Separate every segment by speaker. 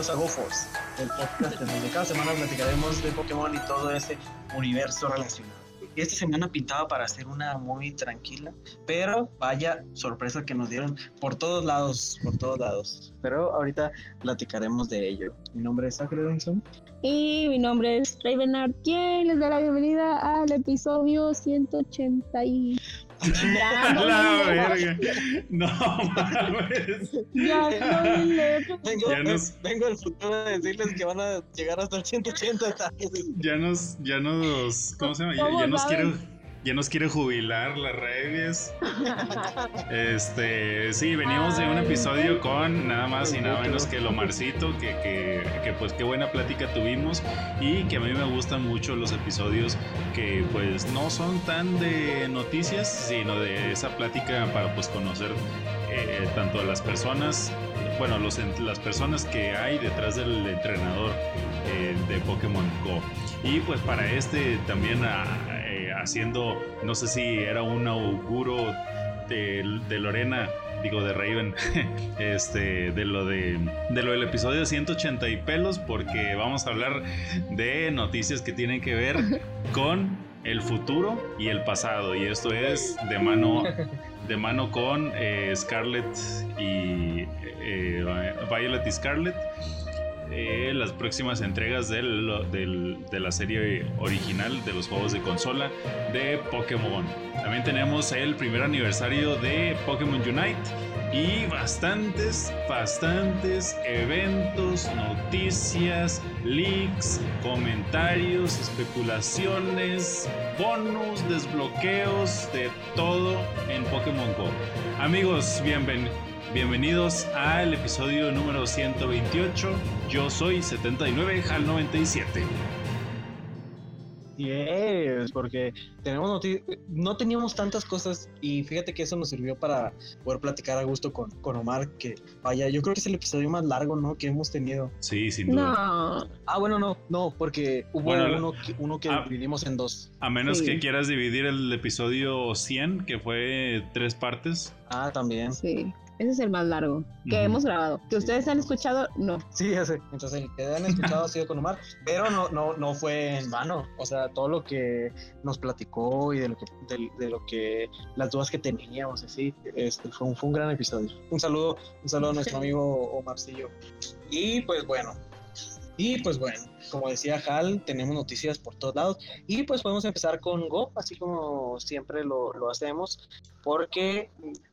Speaker 1: bienvenidos a GoForce, el podcast en donde cada semana platicaremos de Pokémon y todo ese universo relacionado. Esta semana pintaba para hacer una muy tranquila, pero vaya sorpresa que nos dieron por todos lados, por todos lados. Pero ahorita platicaremos de ello. Mi nombre es Zachary Robinson.
Speaker 2: Y mi nombre es Ravenard, quien les da la bienvenida al episodio 180 y... Ya, no,
Speaker 3: la
Speaker 2: no,
Speaker 3: verga. No mames.
Speaker 2: ya, no, no,
Speaker 1: Vengo,
Speaker 3: Ya nos-
Speaker 1: vengo del futuro a decirles que van a llegar hasta el 180 tal.
Speaker 3: Ya nos, ya nos, ¿cómo se llama? Ya,
Speaker 2: ¿Cómo
Speaker 3: ya nos
Speaker 2: saben?
Speaker 3: Ya nos quiere jubilar la Revies. Este, sí, venimos de un episodio con nada más y nada menos que el Omarcito, que, que, que pues qué buena plática tuvimos y que a mí me gustan mucho los episodios que pues no son tan de noticias, sino de esa plática para pues conocer eh, tanto a las personas, bueno, los, las personas que hay detrás del entrenador eh, de Pokémon Go. Y pues para este también eh, haciendo, no sé si era un auguro de, de Lorena, digo de Raven, este, de lo de, de lo del episodio 180 y pelos, porque vamos a hablar de noticias que tienen que ver con el futuro y el pasado. Y esto es de mano, de mano con eh, Scarlett y eh, Violet y Scarlett eh, las próximas entregas de la serie original de los juegos de consola de Pokémon. También tenemos el primer aniversario de Pokémon Unite y bastantes, bastantes eventos, noticias, leaks, comentarios, especulaciones, bonus, desbloqueos, de todo en Pokémon Go. Amigos, bienvenidos. Bienvenidos al episodio número 128. Yo soy 79 HAL 97.
Speaker 1: Yes, porque tenemos no teníamos tantas cosas y fíjate que eso nos sirvió para poder platicar a gusto con, con Omar, que vaya, yo creo que es el episodio más largo, ¿no? Que hemos tenido.
Speaker 3: Sí, sin duda.
Speaker 2: no.
Speaker 1: Ah, bueno, no, no, porque hubo
Speaker 3: Bueno,
Speaker 1: uno que, uno que dividimos en dos.
Speaker 3: A menos
Speaker 2: Sí.
Speaker 3: que quieras dividir el episodio 100, que fue tres partes.
Speaker 1: Ah, también.
Speaker 2: Sí, ese es el más largo que hemos grabado. Que
Speaker 1: Sí.
Speaker 2: ustedes han escuchado, no.
Speaker 1: Sí, ya sé. Entonces, el que han escuchado ha sido con Omar, pero no, no, no fue en vano. O sea, todo lo que nos platicó y de lo que, de, de lo que las dudas que teníamos, así, este, fue, un, fue un gran episodio. Un saludo, un saludo a nuestro amigo Omarcillo. Y pues bueno, y pues bueno, como decía Hal, tenemos noticias por todos lados. Y pues podemos empezar con Go, así como siempre lo, lo hacemos, porque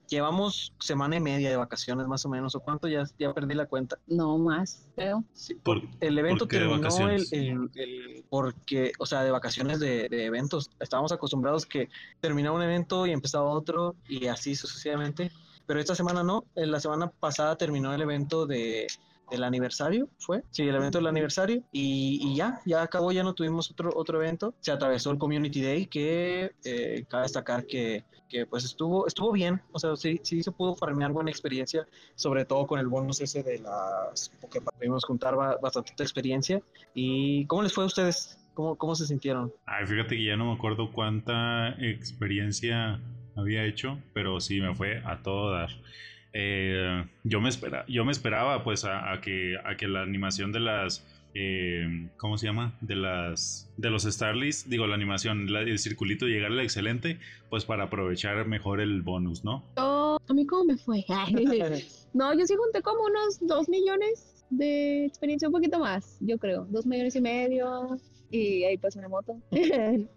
Speaker 1: llevamos semana y media de vacaciones más o menos, o cuánto, ya, ya perdí la cuenta.
Speaker 2: No más, creo.
Speaker 1: Sí,
Speaker 3: ¿Por-
Speaker 1: el evento
Speaker 3: por
Speaker 1: terminó el,
Speaker 3: vacaciones?
Speaker 1: el- el- porque, o sea, de vacaciones de, de eventos. Estábamos acostumbrados que terminaba un evento y empezaba otro y así sucesivamente. Pero esta semana no. En la semana pasada terminó el evento de del aniversario, ¿fue? Sí, el evento del aniversario. Y, y ya, ya acabó, ya no tuvimos otro, otro evento. Se atravesó el Community Day, que eh, cabe destacar que, que pues estuvo, estuvo bien. O sea, sí, sí se pudo farmear buena experiencia sobre todo con el bonus ese de las que pudimos juntar ba- bastante experiencia. ¿Y cómo les fue a ustedes? ¿Cómo, cómo se sintieron?
Speaker 3: Ay, fíjate que ya no me acuerdo cuánta experiencia había hecho, pero sí me fue a todo dar. Eh, yo, me espera, yo me esperaba pues a, a que, a que la animación de las... eh, ¿Cómo se llama? De las de los Starlys, digo la animación, la- el circulito llegara excelente, pues para aprovechar mejor el bonus, ¿no?
Speaker 2: Yo, a mí cómo me fue. no, yo sí junté como unos dos millones de experiencia, un poquito más, yo creo. Dos millones y medio. Y ahí pasó una moto.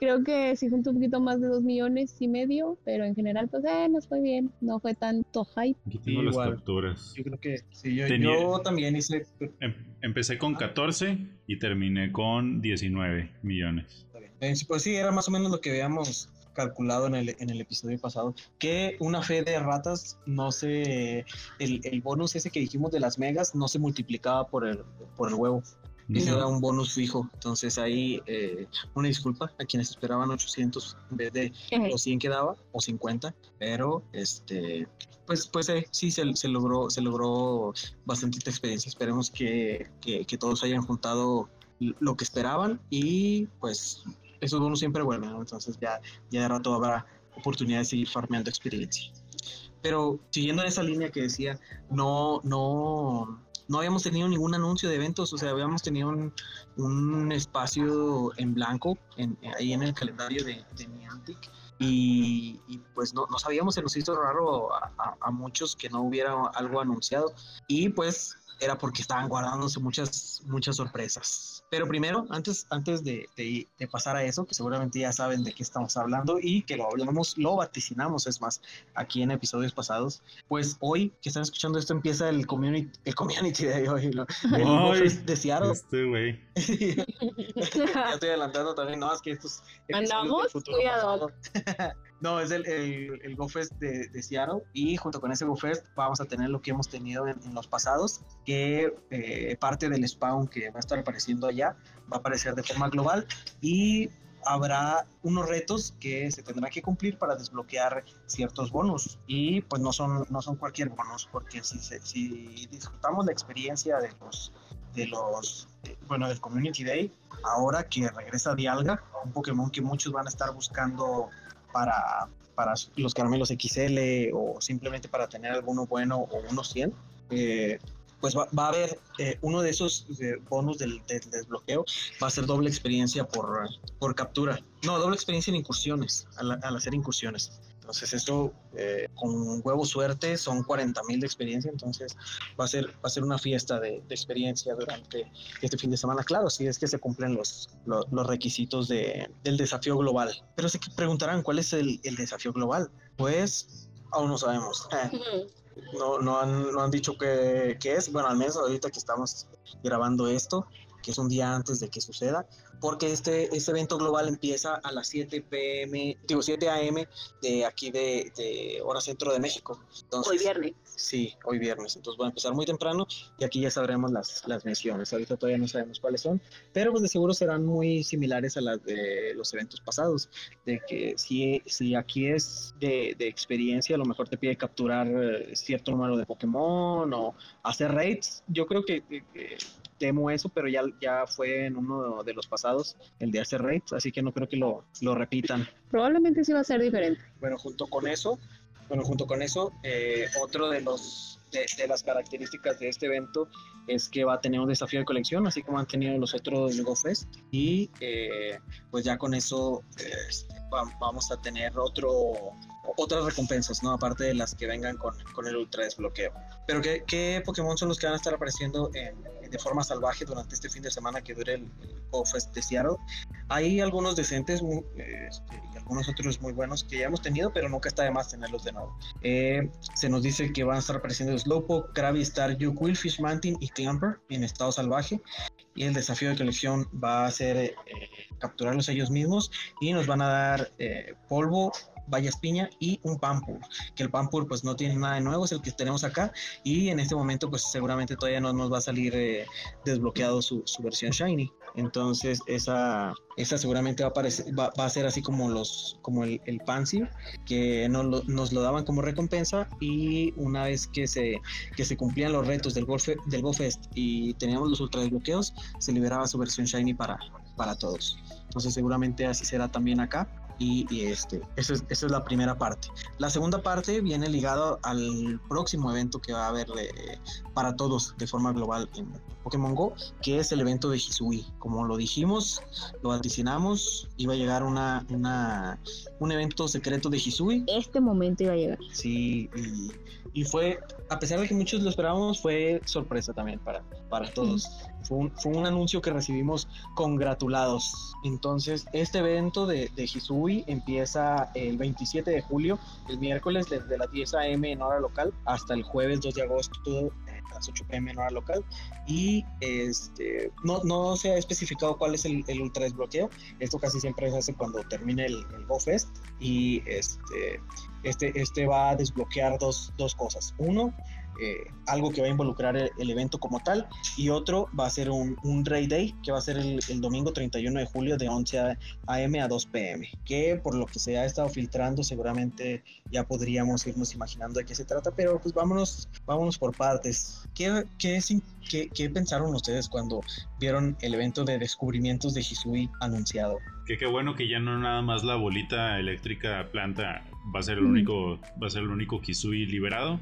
Speaker 2: creo que sí junté un poquito más de dos millones y medio, pero en general, pues, eh, nos fue bien. No fue tanto hype.
Speaker 3: Aquí tengo las
Speaker 1: Igual.
Speaker 3: capturas.
Speaker 1: Yo creo que sí, yo,
Speaker 3: Tenía-
Speaker 1: yo también hice.
Speaker 3: Em- empecé con 14 y terminé con 19 millones.
Speaker 1: Eh, Pues sí, era más o menos lo que habíamos calculado en el, en el episodio pasado, que una fe de ratas no se, el, el bonus ese que dijimos de las megas no se multiplicaba por el, por el huevo, ese
Speaker 2: No.
Speaker 1: era un bonus fijo, entonces ahí eh, una disculpa a quienes esperaban 800 en vez de los 100 que daba o 50, pero este pues pues eh, sí se, se logró se logró bastante experiencia. Esperemos que, que, que todos hayan juntado lo que esperaban y pues esos bonos siempre vuelven, ¿no? entonces ya ya de rato habrá oportunidad de seguir farmeando experiencia. Pero siguiendo esa línea que decía, no no no habíamos tenido ningún anuncio de eventos, o sea, habíamos tenido un, un espacio en blanco en, ahí en el calendario de, de Niantic. Y, y, pues no, no, sabíamos, se nos hizo raro a, a, a, muchos que no hubiera algo anunciado. Y pues era porque estaban guardándose muchas, muchas sorpresas. Pero primero, antes, antes de, de, de, pasar a eso, que seguramente ya saben de qué estamos hablando y que lo hablamos, lo vaticinamos, es más, aquí en episodios pasados, pues hoy que están escuchando esto empieza el community, el community de hoy, ¿no? el
Speaker 3: Ay,
Speaker 1: de Seattle.
Speaker 3: Este güey.
Speaker 1: ya estoy adelantando también, no, es que estos...
Speaker 2: Andamos, cuidado.
Speaker 1: No, es el, el, el GoFest de, de, Seattle y junto con ese GoFest vamos a tener lo que hemos tenido en, en los pasados, que eh, parte del spawn que va a estar apareciendo allá va a aparecer de forma global y habrá unos retos que se tendrán que cumplir para desbloquear ciertos bonos y pues no son, no son cualquier bonus porque si, si disfrutamos la experiencia de los de los de, bueno del Community Day ahora que regresa Dialga un Pokémon que muchos van a estar buscando para, para los caramelos XL o simplemente para tener alguno bueno o unos 100, eh, pues va, va, a haber eh, uno de esos eh, bonus del, del, desbloqueo, va a ser doble experiencia por, por captura. No, doble experiencia en incursiones, al, al hacer incursiones. Entonces esto eh, con huevo suerte son 40 mil de experiencia, entonces va a ser, va a ser una fiesta de, de, experiencia durante este fin de semana. Claro, si es que se cumplen los, los, los requisitos de, del desafío global. Pero se preguntarán, ¿cuál es el, el desafío global? Pues aún no sabemos. No, no, han, no han dicho qué, qué es. Bueno, al menos ahorita que estamos grabando esto, que es un día antes de que suceda, porque este, este evento global empieza a las 7 pm, digo 7 am de aquí de, de hora centro de México.
Speaker 2: Entonces, hoy viernes.
Speaker 1: Sí, hoy viernes. Entonces va a empezar muy temprano y aquí ya sabremos las, las misiones. Ahorita todavía no sabemos cuáles son, pero pues de seguro serán muy similares a las de los eventos pasados. De que si, si aquí es de, de experiencia, a lo mejor te pide capturar cierto número de Pokémon o hacer raids. Yo creo que, que temo eso, pero ya, ya fue en uno de los pasados, el de hacer raids, así que no creo que lo, lo repitan.
Speaker 2: Probablemente sí va a ser diferente.
Speaker 1: Bueno, junto con eso, bueno, junto con eso, eh, otro de los de, de, las características de este evento es que va a tener un desafío de colección, así como han tenido los otros GoFest, y eh, pues ya con eso eh, vamos a tener otro otras recompensas, ¿no? Aparte de las que vengan con, con el ultra desbloqueo. Pero ¿qué, ¿qué, Pokémon son los que van a estar apareciendo en, de forma salvaje durante este fin de semana que dure el, el GoFest de Seattle? Hay algunos decentes muy, este, y algunos otros muy buenos que ya hemos tenido, pero nunca está de más tenerlos de nuevo. Eh, se nos dice que van a estar apareciendo Slowpoke, Krabby, Staryu, Quillfish, Mantin y Clamper en estado salvaje. Y el desafío de colección va a ser eh, capturarlos ellos mismos y nos van a dar eh, polvo, Vallas Piña y un Pampur, que el Pampur pues no tiene nada de nuevo, es el que tenemos acá y en este momento pues seguramente todavía no nos va a salir eh, desbloqueado su, su, versión Shiny. Entonces esa, esa seguramente va a, aparecer, va, va a ser así como, los, como el, el Pansy, que nos lo, nos lo, daban como recompensa y una vez que se, que se cumplían los retos del, Golf, del GoFest y teníamos los ultra desbloqueos, se liberaba su versión Shiny para, para todos. Entonces seguramente así será también acá y, y este, esa es, esa es, la primera parte. La segunda parte viene ligado al próximo evento que va a haber de, para todos de forma global en Pokémon Go, que es el evento de Hisui. Como lo dijimos, lo vaticinamos, iba a llegar una, una, un evento secreto de Hisui.
Speaker 2: Este momento iba a llegar.
Speaker 1: Sí, y, y fue, a pesar de que muchos lo esperábamos, fue sorpresa también para, para todos. Mm. Fue, un, fue un anuncio que recibimos congratulados. Entonces, este evento de, de Hisui empieza el 27 de julio, el miércoles, desde las 10 a.m. en hora local hasta el jueves 2 de agosto las 8 pm en hora local. Y este no, no se ha especificado cuál es el, el, ultra desbloqueo. Esto casi siempre se hace cuando termine el, el GoFest. Y este, este, este va a desbloquear dos, dos cosas. Uno eh, algo que va a involucrar el, el, evento como tal y otro va a ser un, un Ray Day que va a ser el, el, domingo 31 de julio de 11 a.m. a 2 p.m. que por lo que se ha estado filtrando seguramente ya podríamos irnos imaginando de qué se trata pero pues vámonos, vámonos por partes ¿Qué, qué, qué, qué pensaron ustedes cuando vieron el evento de descubrimientos de Hisui anunciado?
Speaker 3: Que qué bueno que ya no nada más la bolita eléctrica planta va a ser el único, va a ser el único Hisui liberado,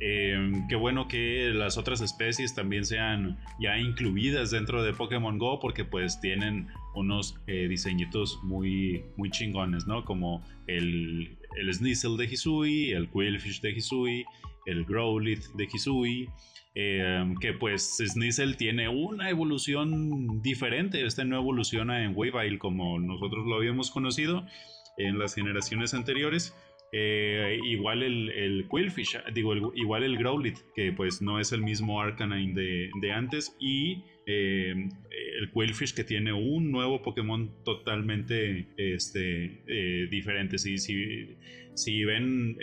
Speaker 3: Em, qué bueno que las otras especies también sean ya incluidas dentro de Pokémon Go porque pues tienen unos eh, diseñitos muy, muy chingones, ¿no? Como el, el de Hisui, el Quillfish de Hisui, el Growlithe de Hisui. Em, que pues Sneasel tiene una evolución diferente, este no evoluciona en Weavile como nosotros lo habíamos conocido en las generaciones anteriores, eh, igual el, el, Quillfish, digo, igual el Growlithe, que pues no es el mismo Arcanine de, de antes, y eh, el Quillfish que tiene un nuevo Pokémon totalmente este, eh, diferente. Si, si, si ven,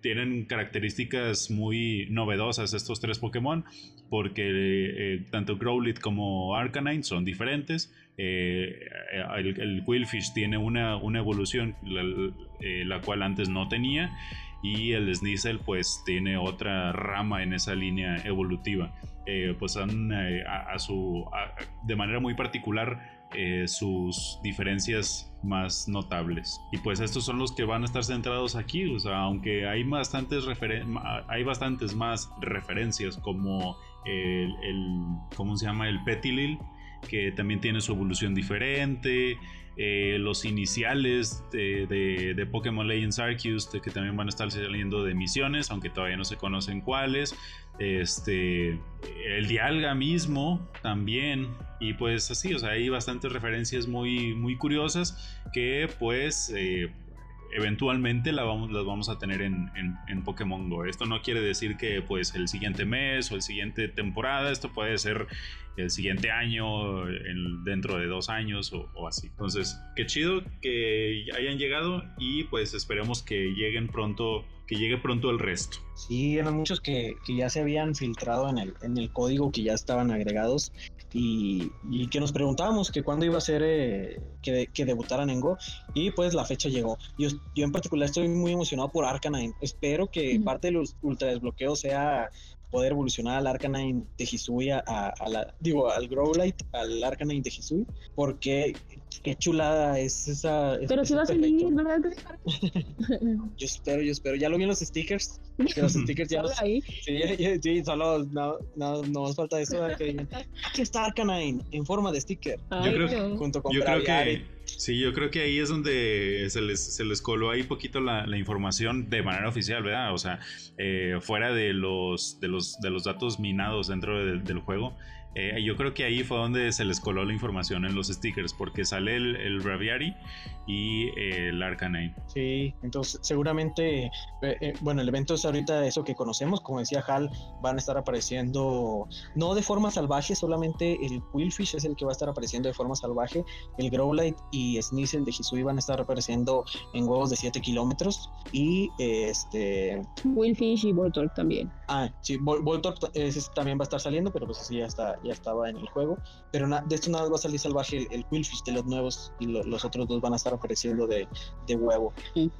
Speaker 3: tienen características muy novedosas estos tres Pokémon, porque tanto Growlithe como Arcanine son diferentes. Eh, el, el, Quillfish tiene una, una evolución la, eh, la, cual antes no tenía y el Sneasel pues tiene otra rama en esa línea evolutiva. Eh, pues son eh, a, a, su a, de manera muy particular sus diferencias más notables. Y pues estos son los que van a estar centrados aquí o sea aunque hay bastantes hay bastantes más referencias como el, el cómo se llama el Petilil que también tiene su evolución diferente. Eh, los iniciales de, de, Pokémon Legends Arceus, que también van a estar saliendo de misiones, aunque todavía no se conocen cuáles. Este, el Dialga mismo también. Y pues así, o sea, hay bastantes referencias muy, muy curiosas que pues... Eh, eventualmente la vamos, las vamos a tener en, en, en, Pokémon Go. Esto no quiere decir que pues el siguiente mes o el siguiente temporada, esto puede ser el siguiente año, en, dentro de dos años o, o, así. Entonces, qué chido que hayan llegado y pues esperemos que lleguen pronto, que llegue pronto el resto.
Speaker 1: Sí, eran muchos que, que ya se habían filtrado en el, en el código, que ya estaban agregados y, y, que nos preguntábamos que cuándo iba a ser eh, que, que, debutaran en Go y pues la fecha llegó. Yo, yo en particular estoy muy emocionado por Arcanine. Espero que mm. parte de los ultra desbloqueos sea poder evolucionar al Arcanine de Hisui a, a, la, digo, al Growlite, al Arcanine de Hisui, porque qué chulada es esa.
Speaker 2: Pero si va a salir, ¿verdad?
Speaker 1: yo espero, yo espero. Ya lo vi en los stickers. Que los stickers ya los.
Speaker 2: ahí?
Speaker 1: Sí, sí, solo no, no, no más falta eso. Que aquí está Arcanine en forma de sticker.
Speaker 3: Ay, yo creo, no. junto con yo creo que Sí, yo creo que ahí es donde se les, se les coló ahí poquito la, la información de manera oficial, ¿verdad? O sea, eh, fuera de los, de, los, de los datos minados dentro de, del juego. Eh, yo creo que ahí fue donde se les coló la información en los stickers, porque sale el, el Braviary y eh, el Arcanine.
Speaker 1: Sí, entonces seguramente, eh, eh, bueno, el evento es ahorita eso que conocemos, como decía Hal, van a estar apareciendo, no de forma salvaje, solamente el Quillfish es el que va a estar apareciendo de forma salvaje, el Growlite y Sneasel de Hisui van a estar apareciendo en huevos de 7 kilómetros, y este...
Speaker 2: Quillfish y Voltorb también.
Speaker 1: Ah, sí, Vol Voltorb también va a estar saliendo, pero pues así ya está ya estaba en el juego. Pero de esto nada va a salir salvaje el, el Quillfish de los nuevos y lo, los otros dos van a estar apareciendo de, de huevo.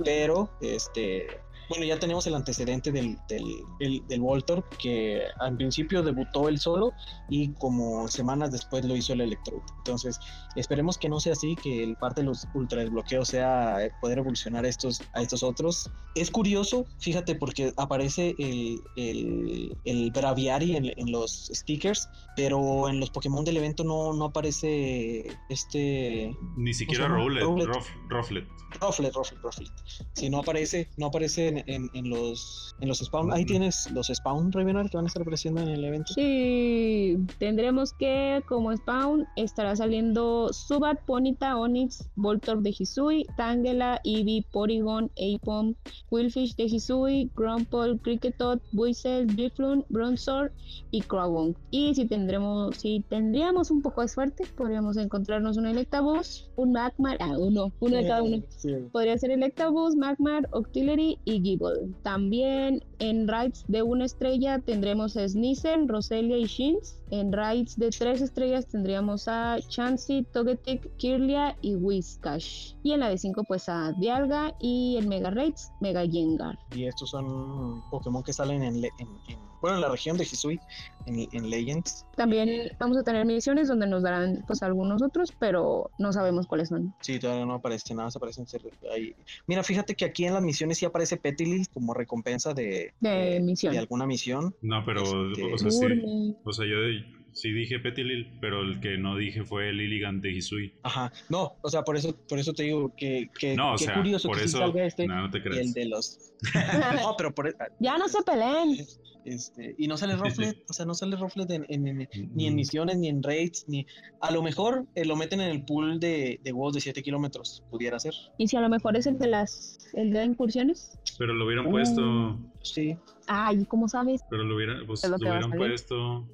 Speaker 1: Pero, este, bueno, ya tenemos el antecedente del, del, del, del Voltor, que al principio debutó él solo y como semanas después lo hizo el Electrode. Entonces, esperemos que no sea así, que el parte de los ultra desbloqueos sea poder evolucionar estos, a estos otros. Es curioso, fíjate, porque aparece el, el, el Braviary en, en, los stickers, pero en los Pokémon del evento no, no aparece este.
Speaker 3: Ni siquiera Rowlet. Rowlet.
Speaker 1: Rufflet. Rufflet, Rufflet, Rufflet. Si no aparece, no aparece en, en, en, los en los spawn. Ahí tienes los spawn Revenar que van a estar apareciendo en el evento.
Speaker 2: Sí, tendremos que como spawn estará saliendo Subat, Ponita, Onix, Voltorb de Hisui, Tangela, Eevee, Porygon, Apom, Quillfish de Hisui, Grumple, Cricketot, Buizel, Drifloon, Bronzor y Crowon. Y si tendremos, si tendríamos un poco de suerte, podríamos encontrarnos un Electabuzz, un Magmar, ah, uno, uno de cada uno. Sí. Podría ser Electabuzz, Magmar, Octillery y También en raids de una estrella tendremos a Sneasel, Roselia y Shins. En raids de tres estrellas tendríamos a Chansey, Togetic, Kirlia y Whiscash. Y en la de cinco pues a Dialga y en Mega Raids, Mega Gengar.
Speaker 1: Y estos son Pokémon que salen en, en, en bueno, en la región de Hisui, en, en, Legends.
Speaker 2: También vamos a tener misiones donde nos darán pues algunos otros, pero no sabemos cuáles son.
Speaker 1: Sí, todavía no aparece nada, aparecen ahí. Mira, fíjate que aquí en las misiones sí aparece Petilil como recompensa de,
Speaker 2: De
Speaker 1: eh,
Speaker 2: misión.
Speaker 1: de alguna misión.
Speaker 3: No, pero,
Speaker 1: Este,
Speaker 3: o sea, sí.
Speaker 2: Burmy.
Speaker 3: O sea, yo sí dije Petilil, pero el que no dije fue Liligan de Hisui.
Speaker 1: Ajá, no, o sea, por eso, por eso te digo que, que
Speaker 3: No, o
Speaker 1: qué
Speaker 3: sea,
Speaker 1: curioso
Speaker 3: por
Speaker 1: que sí salga este
Speaker 3: No, no te
Speaker 1: y
Speaker 3: creas.
Speaker 1: el de los. no, pero por
Speaker 2: Ya no se peleen.
Speaker 1: este y no sale Rufflet, o sea, no sale en, en- en- ni en
Speaker 3: Mm,
Speaker 1: misiones ni en raids ni a lo mejor eh, lo meten en el pool de, de huevos de 7 kilómetros, pudiera ser.
Speaker 2: Y si a lo mejor es el de las el de incursiones.
Speaker 3: Pero lo hubieran
Speaker 1: Uh.
Speaker 3: puesto.
Speaker 1: Sí,
Speaker 2: Ay, ¿cómo sabes?
Speaker 3: Pero lo hubieran, pues,
Speaker 2: Es lo
Speaker 3: lo hubieran puesto.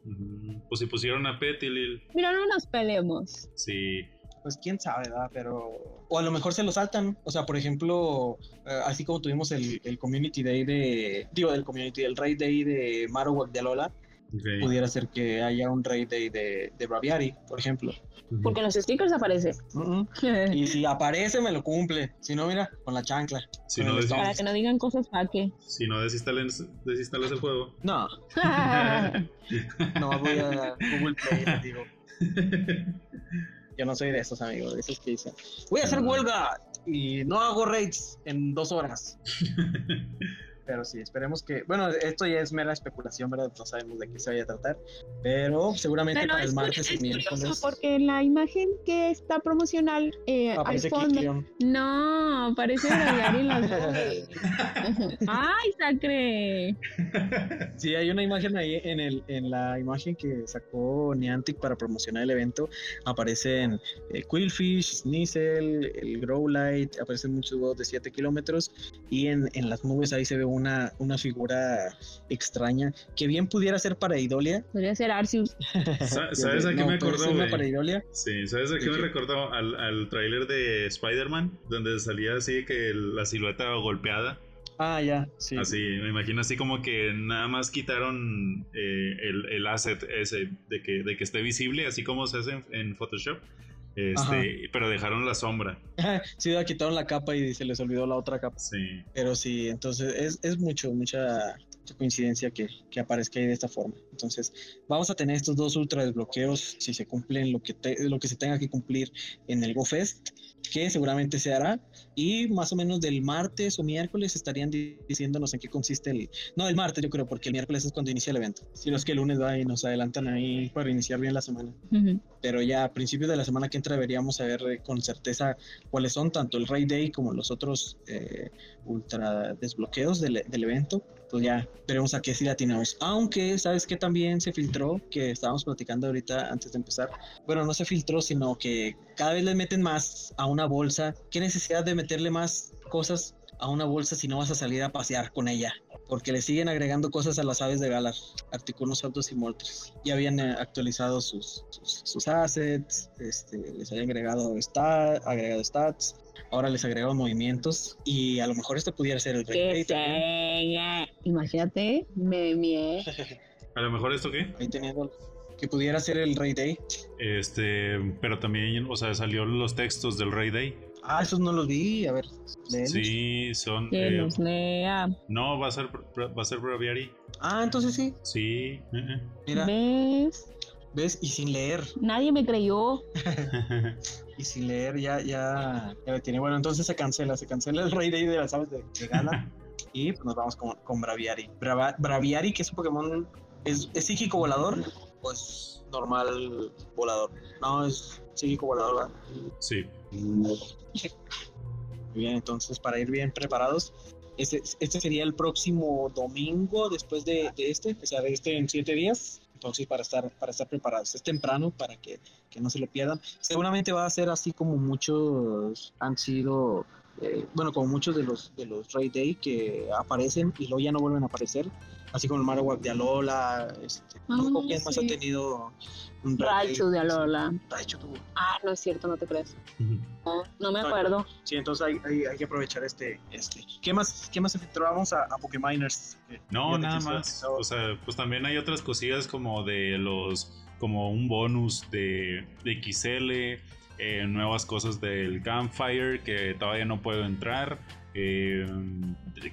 Speaker 3: Pues si pusieron a Petilil,
Speaker 2: Mira, no nos peleemos.
Speaker 3: sí.
Speaker 1: pues quién sabe, ¿verdad? Pero. O a lo mejor se lo saltan. O sea, por ejemplo, eh, así como tuvimos el, el Community Day de. Digo, el Community, el Raid Day de Marowak de Alola, pudiera ser que haya un Raid Day de, de Braviari, por ejemplo.
Speaker 2: Porque en los stickers aparece.
Speaker 1: Y si aparece, me lo cumple. Si no, mira, con la chancla.
Speaker 3: Si no,
Speaker 2: Para que no digan cosas para qué.
Speaker 3: si no desinstalas, desinstalas el juego.
Speaker 1: No, no voy a Google Play, les digo. Yo no soy de esos amigos, de esos que dicen, voy a hacer
Speaker 3: Ah.
Speaker 1: huelga y no hago raids en dos horas. Pero sí, esperemos que, bueno, esto ya es mera especulación, ¿verdad? No sabemos de qué se vaya a tratar, pero seguramente
Speaker 2: Pero
Speaker 1: para
Speaker 2: es,
Speaker 1: el martes y
Speaker 2: es curioso
Speaker 1: miércoles
Speaker 2: porque en la imagen que está promocional eh, al
Speaker 1: aparece
Speaker 2: fondo.
Speaker 1: Kikleon.
Speaker 2: No, aparece Braviari en las. Ay, sacre.
Speaker 1: Sí, hay una imagen ahí en, el, en la imagen que sacó Niantic para promocionar el evento. Aparecen eh, Quillfish, Sneasel, el Growlite, aparecen muchos huevos de 7 kilómetros. Y en, en las nubes ahí se ve una, una figura extraña que bien pudiera ser para Idolia.
Speaker 2: Podría ser Arceus.
Speaker 3: Sa- ¿Sabes a qué
Speaker 1: No,
Speaker 3: me acordó, güey? Sí, ¿sabes a qué
Speaker 1: ¿De
Speaker 3: me
Speaker 1: qué?
Speaker 3: recordó? Al, al tráiler de Spider-Man, donde salía así que la silueta golpeada.
Speaker 1: Ah, ya, sí.
Speaker 3: Así, me imagino así como que nada más quitaron eh, el, el asset ese de que, de que esté visible, así como se hace en, en Photoshop. Este, pero dejaron la sombra.
Speaker 1: sí, ya quitaron la capa y se les olvidó la otra capa.
Speaker 3: Sí.
Speaker 1: Pero sí, entonces es, es mucho, mucha, mucha coincidencia que, que aparezca ahí de esta forma. Entonces, vamos a tener estos dos ultra desbloqueos si se cumplen lo que, te- lo que se tenga que cumplir en el GoFest, que seguramente se hará. Y más o menos del martes o miércoles estarían di- diciéndonos en qué consiste el. No, el martes, yo creo, porque el miércoles es cuando inicia el evento. Si no es que el lunes va y nos adelantan ahí para iniciar bien la semana
Speaker 2: Ujú.
Speaker 1: pero ya a principios de la semana que entra deberíamos saber eh, con certeza cuáles son tanto el Raid Day como los otros eh, ultra desbloqueos del, del evento. Pues ya veremos a qué sí latinamos. Aunque, ¿sabes que También se filtró, que estábamos platicando ahorita antes de empezar. Bueno, no se filtró, sino que cada vez le meten más a una bolsa. ¿Qué necesidad de meterle más cosas a una bolsa si no vas a salir a pasear con ella? Porque le siguen agregando cosas a las aves de Galar, Articunos Autos y Moltres. Ya habían eh, actualizado sus, sus, assets, este, les habían agregado, agregado stats, ahora les agregaron movimientos y a lo mejor este pudiera ser el
Speaker 2: se... Imagínate, me mié.
Speaker 3: A lo mejor esto qué?
Speaker 1: Ahí teniendo que pudiera ser el Raid Day.
Speaker 3: Este, pero también, o sea, salió los textos del Rey Day.
Speaker 1: Ah, esos no los vi, a ver. léelos.
Speaker 3: Sí, son.
Speaker 2: Que
Speaker 3: eh,
Speaker 2: lea.
Speaker 3: no, va a ser va a ser Braviary.
Speaker 1: Ah, entonces sí,
Speaker 3: Sí. eh,
Speaker 1: mira,
Speaker 2: ¿Ves?
Speaker 1: ves, y sin leer,
Speaker 2: Nadie me creyó.
Speaker 1: y sin leer ya, ya, tiene. Bueno, entonces se cancela, se cancela el Raid Day de las aves de, de Gala. y pues nos vamos con, con Braviary. Brava- Braviary, que es un Pokémon, ¿es, es psíquico volador? Pues normal volador. No, es psíquico volador, ¿verdad?
Speaker 3: sí.
Speaker 1: Muy bien, entonces para ir bien preparados, este, este sería el próximo domingo después de, de este, o sea, de este en siete días. Entonces para estar, para estar preparados, es temprano para que, que no se lo pierdan. Seguramente va a ser así como muchos han sido, eh, bueno, como muchos de los de los Raid Day que aparecen y luego ya no vuelven a aparecer. Así como el Marowak de Alola, este, no
Speaker 2: Ah,
Speaker 1: quién más ha tenido un.
Speaker 2: Raichu de Alola.
Speaker 1: Raichu tuvo.
Speaker 2: Ah, no es cierto, no te crees. No, no me acuerdo.
Speaker 1: Sí, entonces hay, hay, hay que aprovechar este, este. ¿Qué más, qué más? Vamos a, a Pokéminers. que
Speaker 3: No, nada más. O sea, pues también hay otras cosillas como de los. como un bonus de, de XL, eh, nuevas cosas del Campfire que todavía no puedo entrar. Eh,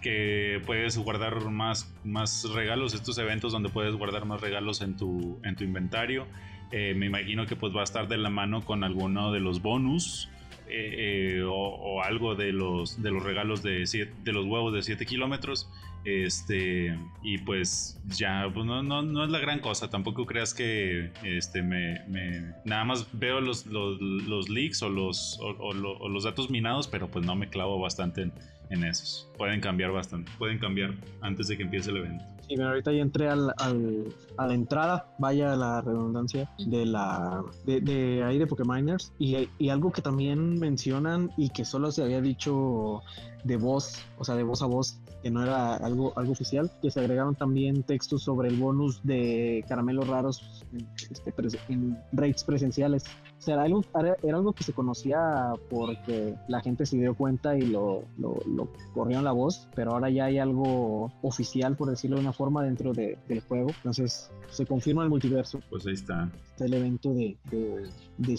Speaker 3: que puedes guardar más, más regalos, estos eventos donde puedes guardar más regalos en tu, en tu inventario. Eh, me imagino que pues va a estar de la mano con alguno de los bonus. eh, o, algo de los, de los regalos de, de los huevos de 7 kilómetros. Este, y pues ya, pues no, no, no, es la gran cosa. Tampoco creas que este, me, me nada más veo los, los, los leaks o los, o, los datos minados, pero pues no me clavo bastante en, en esos. Pueden cambiar bastante, pueden cambiar antes de que empiece el evento.
Speaker 1: Sí, pero ahorita ya entré al, a la entrada, vaya la redundancia, de la de, de ahí de Pokémoners y, y algo que también mencionan y que solo se había dicho de voz, o sea, de voz a voz, que no era algo, algo oficial, que se agregaron también textos sobre el bonus de caramelos raros este, en raids presenciales. O sea, era algo, era algo que se conocía porque la gente se dio cuenta y lo, lo, lo corrió en la voz, pero ahora ya hay algo oficial, por decirlo de una forma, dentro de, del juego. Entonces, se confirma el multiverso.
Speaker 3: Pues ahí está.
Speaker 1: Está el evento de, de, de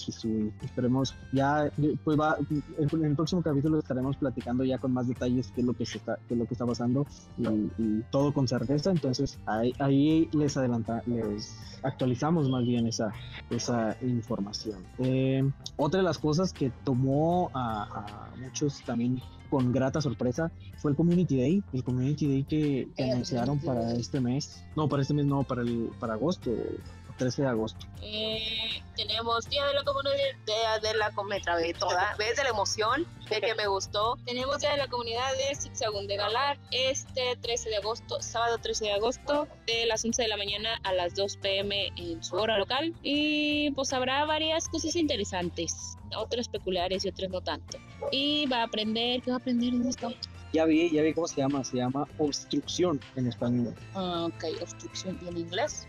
Speaker 1: Esperemos, ya, pues va, en, el próximo capítulo estaremos platicando ya con más detalles qué es lo que, se está, qué es lo que está pasando y, todo con certeza. Entonces, ahí, ahí les adelanta, les actualizamos más bien esa, esa información. Eh, otra de las cosas que tomó a, muchos también con grata sorpresa fue el Community Day, el Community Day que, anunciaron para este mes, no, para este mes no, para el para agosto, 13 de agosto.
Speaker 2: Eh, tenemos Día de la Comunidad, Día de la Comunidad, toda vez de la emoción, de que me gustó. Tenemos Día de la Comunidad de Zigzagún de Galar, este 13 de agosto, sábado 13 de agosto, de las 11 de la mañana a las 2 pm en su hora local. Y pues habrá varias cosas interesantes, otras peculiares y otras no tanto. Y va a aprender, ¿qué va a aprender en esto?
Speaker 1: Ya vi, ya vi cómo se llama, se llama obstrucción en español.
Speaker 2: Ah, ok, obstrucción en inglés.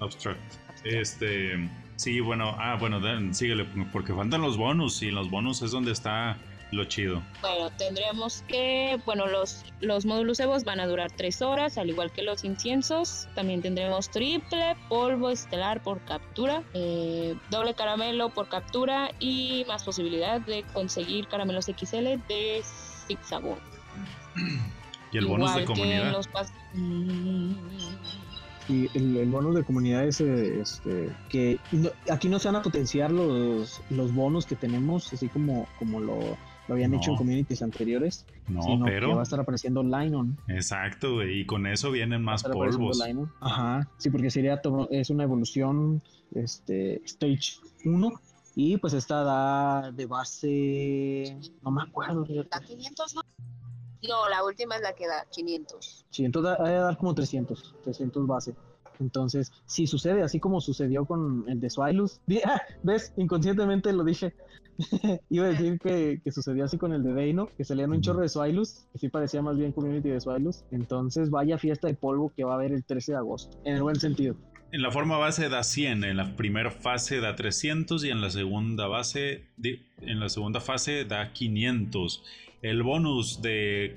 Speaker 3: Obstruct. Este, sí, bueno, ah, bueno, síguele, porque faltan los bonus y los bonus es donde está lo chido.
Speaker 2: Bueno, tendremos que, bueno, los, los módulos Evos van a durar tres horas, al igual que los inciensos. También tendremos triple polvo estelar por captura, eh, doble caramelo por captura y más posibilidad de conseguir caramelos XL de zigzagón.
Speaker 3: ¿Y el bonus de comunidad?
Speaker 1: Y el, el, bonus de comunidad es este, que aquí no se van a potenciar los, los bonos que tenemos, así como, como lo, lo habían hecho en communities anteriores.
Speaker 3: No, pero.
Speaker 1: Que va a estar apareciendo Linon.
Speaker 3: Exacto, y con eso vienen más polvos.
Speaker 1: Ajá, sí, porque sería es una evolución este, Stage 1. Y pues esta da de base. No me acuerdo.
Speaker 2: ¿La 500 no? No, la última es la que da 500.
Speaker 1: 500 da, a dar como 300. 300 base. Entonces, si sucede así como sucedió con el de Swilus, ah, ves, inconscientemente lo dije. Iba a decir que, que, sucedió así con el de Deino, que salían un chorro de Swilus, que sí parecía más bien community de Swilus. Entonces, vaya fiesta de polvo que va a haber el 13 de agosto, en el buen sentido.
Speaker 3: En la forma base da 100, en la primera fase da 300 y en la segunda base, en la segunda fase da 500. El bonus de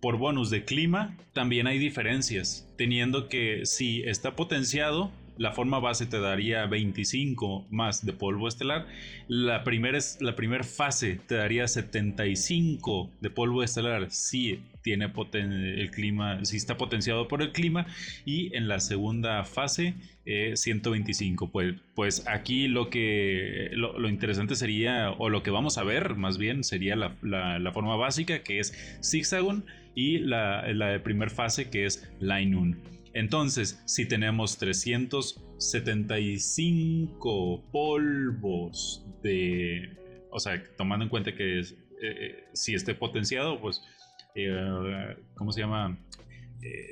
Speaker 3: por bonus de clima, también hay diferencias, teniendo que si está potenciado, la forma base te daría 25 más de polvo estelar. La primera, la fase te daría 75 de polvo estelar si tiene el clima, está potenciado por el clima. Y en la segunda fase, 125. Eh, pues, pues aquí lo que lo, interesante sería, o lo que vamos a ver más bien, sería la, forma básica que es Zigzagon y la, la primera fase que es Line entonces, si tenemos 375 polvos de... O sea, tomando en cuenta que eh, eh, si esté potenciado, pues... Eh, ¿Cómo se llama?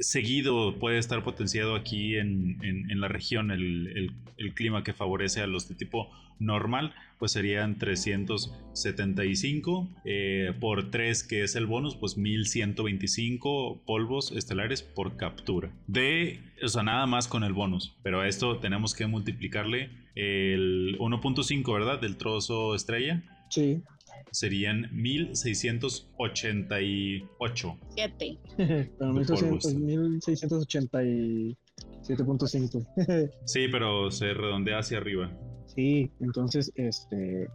Speaker 3: seguido puede estar potenciado aquí en, la región el, el, clima que favorece a los de tipo normal, pues serían 375 eh, por 3 que es el bonus, pues 1125 polvos estelares por captura. De, o sea, nada más con el bonus, pero a esto tenemos que multiplicarle el 1.5, ¿verdad? Del trozo estrella.
Speaker 1: Sí.
Speaker 3: Serían 1688.
Speaker 2: 7.
Speaker 1: 1687.5.
Speaker 3: sí, pero se redondea hacia arriba.
Speaker 1: Sí, entonces, este,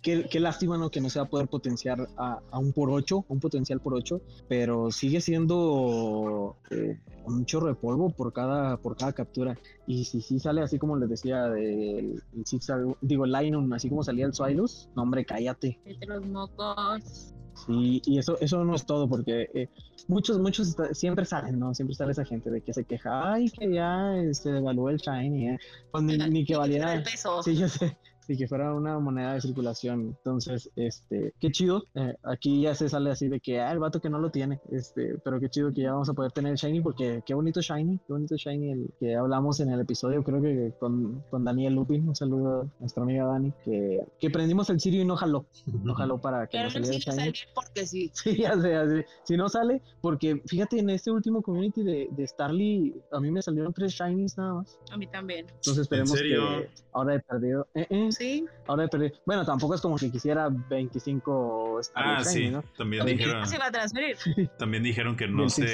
Speaker 1: qué, qué lástima, ¿no? Que no se va a poder potenciar a, a un por 8, un potencial por 8, pero sigue siendo eh, un chorro de polvo por cada, por cada captura. Y si sí sale así como les decía, del el zigzag, digo, el Lion, así como salía el Swilus, no, hombre, cállate.
Speaker 2: Entre los mocos.
Speaker 1: Sí, y eso, eso no es todo, porque eh, muchos, muchos siempre salen, ¿no? Siempre sale esa gente de que se queja, ay, que ya se devaluó el Shiny, ¿eh? Pues ni, ni que valiera. Sí, yo sé. Y que fuera una moneda de circulación. Entonces, este, qué chido. Eh, aquí ya se sale así de que, ah, el vato que no lo tiene. Este, pero qué chido que ya vamos a poder tener el Shiny, porque qué bonito Shiny, qué bonito Shiny el que hablamos en el episodio, creo que con, con Daniel Lupin. Un saludo a nuestra amiga Dani, que, que prendimos el Sirio y no jaló. No jaló para que
Speaker 2: Pero
Speaker 1: no
Speaker 2: no
Speaker 1: saliera
Speaker 2: a
Speaker 1: Shiny.
Speaker 2: salir porque sí.
Speaker 1: Sí, ya sé, ya sé. Si no sale, porque fíjate, en este último community de, de Starly, a mí me salieron tres shinies nada más.
Speaker 2: A mí también.
Speaker 1: Entonces esperemos
Speaker 3: serio?
Speaker 1: que ahora he perdido. eh, eh,
Speaker 2: Sí.
Speaker 1: ahora he perdido. Bueno, tampoco es como que quisiera 25 Starly
Speaker 3: Ah,
Speaker 1: shiny,
Speaker 3: sí,
Speaker 1: ¿no?
Speaker 3: también dijeron,
Speaker 2: Se va a transferir.
Speaker 3: también dijeron que no se.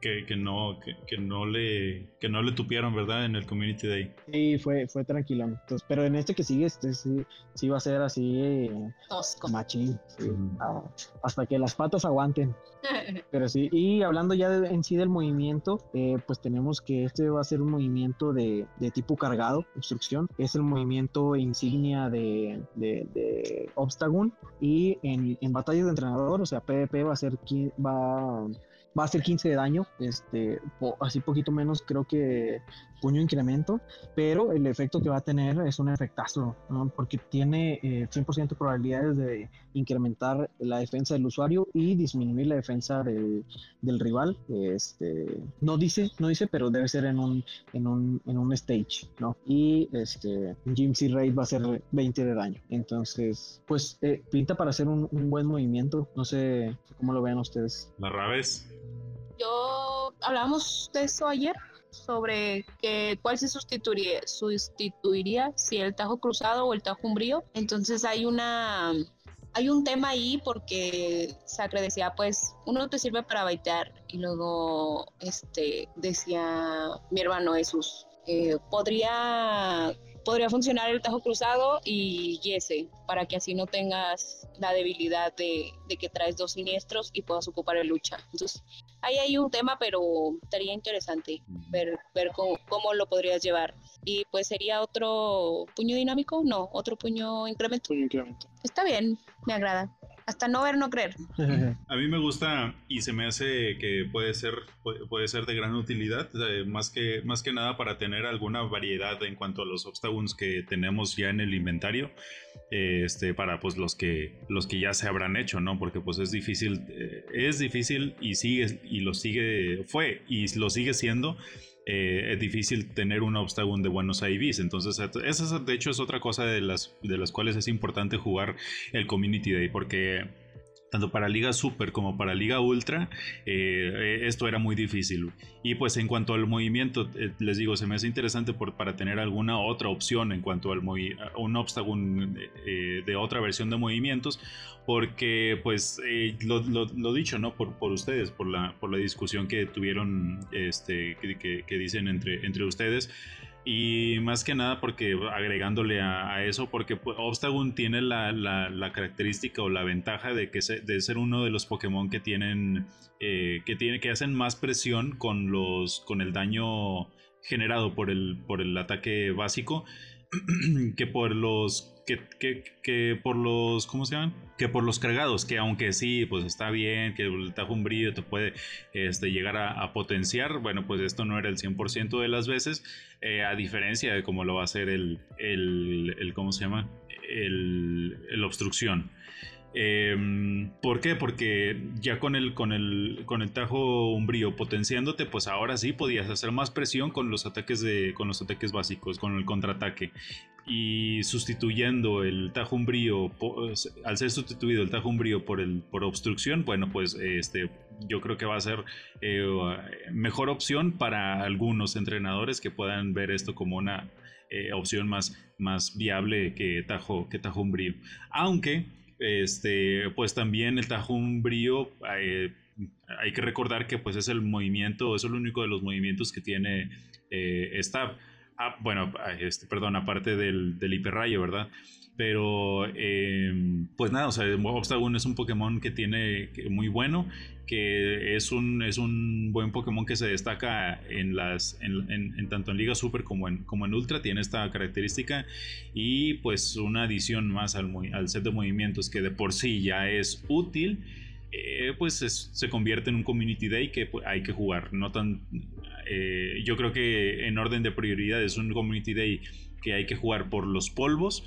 Speaker 3: Que, que no, que, que no le, que no le tupieron, ¿verdad? En el Community Day.
Speaker 1: Sí, fue, fue tranquilo. Entonces, pero en este que sigue, este sí, sí va a ser así eh,
Speaker 2: Tosco.
Speaker 1: machín. sí.
Speaker 3: Ujú.
Speaker 1: Ah, hasta que las patas aguanten. Pero sí, y hablando ya de- en sí del movimiento, eh, pues tenemos que este va a ser un movimiento de, de tipo cargado, obstrucción. Es el movimiento insignia de, de, de Obstagoon. Y en, en batallas de entrenador, o sea, PvP va a ser qui- va, va a ser 15 de daño, este, po- así poquito menos, creo que puño incremento, pero el efecto que va a tener es un efectazo, ¿no? porque tiene eh, 100% probabilidades de incrementar la defensa del usuario y disminuir la defensa del, del rival. Este, no dice, no dice, pero debe ser en un, en un, en un stage, ¿no? Y este, Jim C. Raid va a ser 20 de daño. Entonces, pues eh, pinta para hacer un, un buen movimiento. No sé cómo lo vean ustedes.
Speaker 3: La Raves.
Speaker 2: Yo hablábamos de eso ayer sobre que cuál se sustituiría, sustituiría si el tajo cruzado o el tajo umbrío. Entonces hay una hay un tema ahí porque Sacre decía pues uno te sirve para baitear y luego este decía mi hermano Jesús eh, podría podría funcionar el tajo cruzado y ese para que así no tengas la debilidad de, de que traes dos siniestros y puedas ocupar el lucha. Entonces ahí hay un tema, pero estaría interesante ver, ver cómo, cómo lo podrías llevar. Y pues sería otro puño dinámico, no, otro puño incremento. Está bien, me agrada. Hasta no ver, no creer.
Speaker 3: A mí me gusta y se me hace que puede ser, puede, ser de gran utilidad, eh, más, que, más que nada para tener alguna variedad en cuanto a los obstáculos que tenemos ya en el inventario, eh, este, para pues los que, los que ya se habrán hecho, ¿no? Porque pues es difícil, eh, es difícil y sigue, y lo sigue, fue y lo sigue siendo. Eh, es difícil tener un obstáculo de buenos IVs. Entonces, esa es, de hecho es otra cosa de las, de las cuales es importante jugar el Community Day, porque tanto para Liga Super como para Liga Ultra, eh, esto era muy difícil. Y pues en cuanto al movimiento, eh, les digo, se me hace interesante por, para tener alguna otra opción en cuanto al un obstáculo eh, de otra versión de movimientos, porque pues eh, lo, lo, lo, dicho, ¿no? Por, por ustedes, por la, por la discusión que tuvieron, este, que, que, que dicen entre, entre ustedes. Y más que nada porque agregándole a, eso, porque pues, Obstagoon tiene la, la, característica o la ventaja de, que de ser uno de los Pokémon que tienen, eh, que, tiene, que hacen más presión con, los, con el daño generado por el, por el ataque básico que por los que, que, que, por los ¿cómo se llaman? que por los cargados que aunque sí pues está bien que el tajo umbrío te puede este, llegar a, potenciar bueno pues esto no era el 100% de las veces eh, a diferencia de cómo lo va a hacer el, el, el ¿cómo se llama? el, el obstrucción eh, ¿Por qué? Porque ya con el, con el, con el tajo umbrío potenciándote, pues ahora sí podías hacer más presión con los ataques de, con los ataques básicos, con el contraataque. Y sustituyendo el tajo umbrío, al ser sustituido el tajo umbrío por el por obstrucción, bueno, pues este, yo creo que va a ser eh, mejor opción para algunos entrenadores que puedan ver esto como una eh, opción más, más viable que tajo, que tajo umbrío. Aunque este, pues también el tajo umbrío, eh, hay que recordar que pues es el movimiento, es el único de los movimientos que tiene eh. Ah, bueno, este, perdón, aparte del, del hiperrayo, ¿verdad? Pero, em, pues nada, o sea, Obstagoon es un Pokémon que tiene muy bueno, que es un, es un buen Pokémon que se destaca en las en, tanto en Liga Super como en, como en Ultra, tiene esta característica y pues una adición más al, al set de movimientos que de por sí ya es útil. Eh, pues se convierte en un Community Day que pues, hay que jugar. No tan, eh, yo creo que en orden de prioridad es un Community Day que hay que jugar por los polvos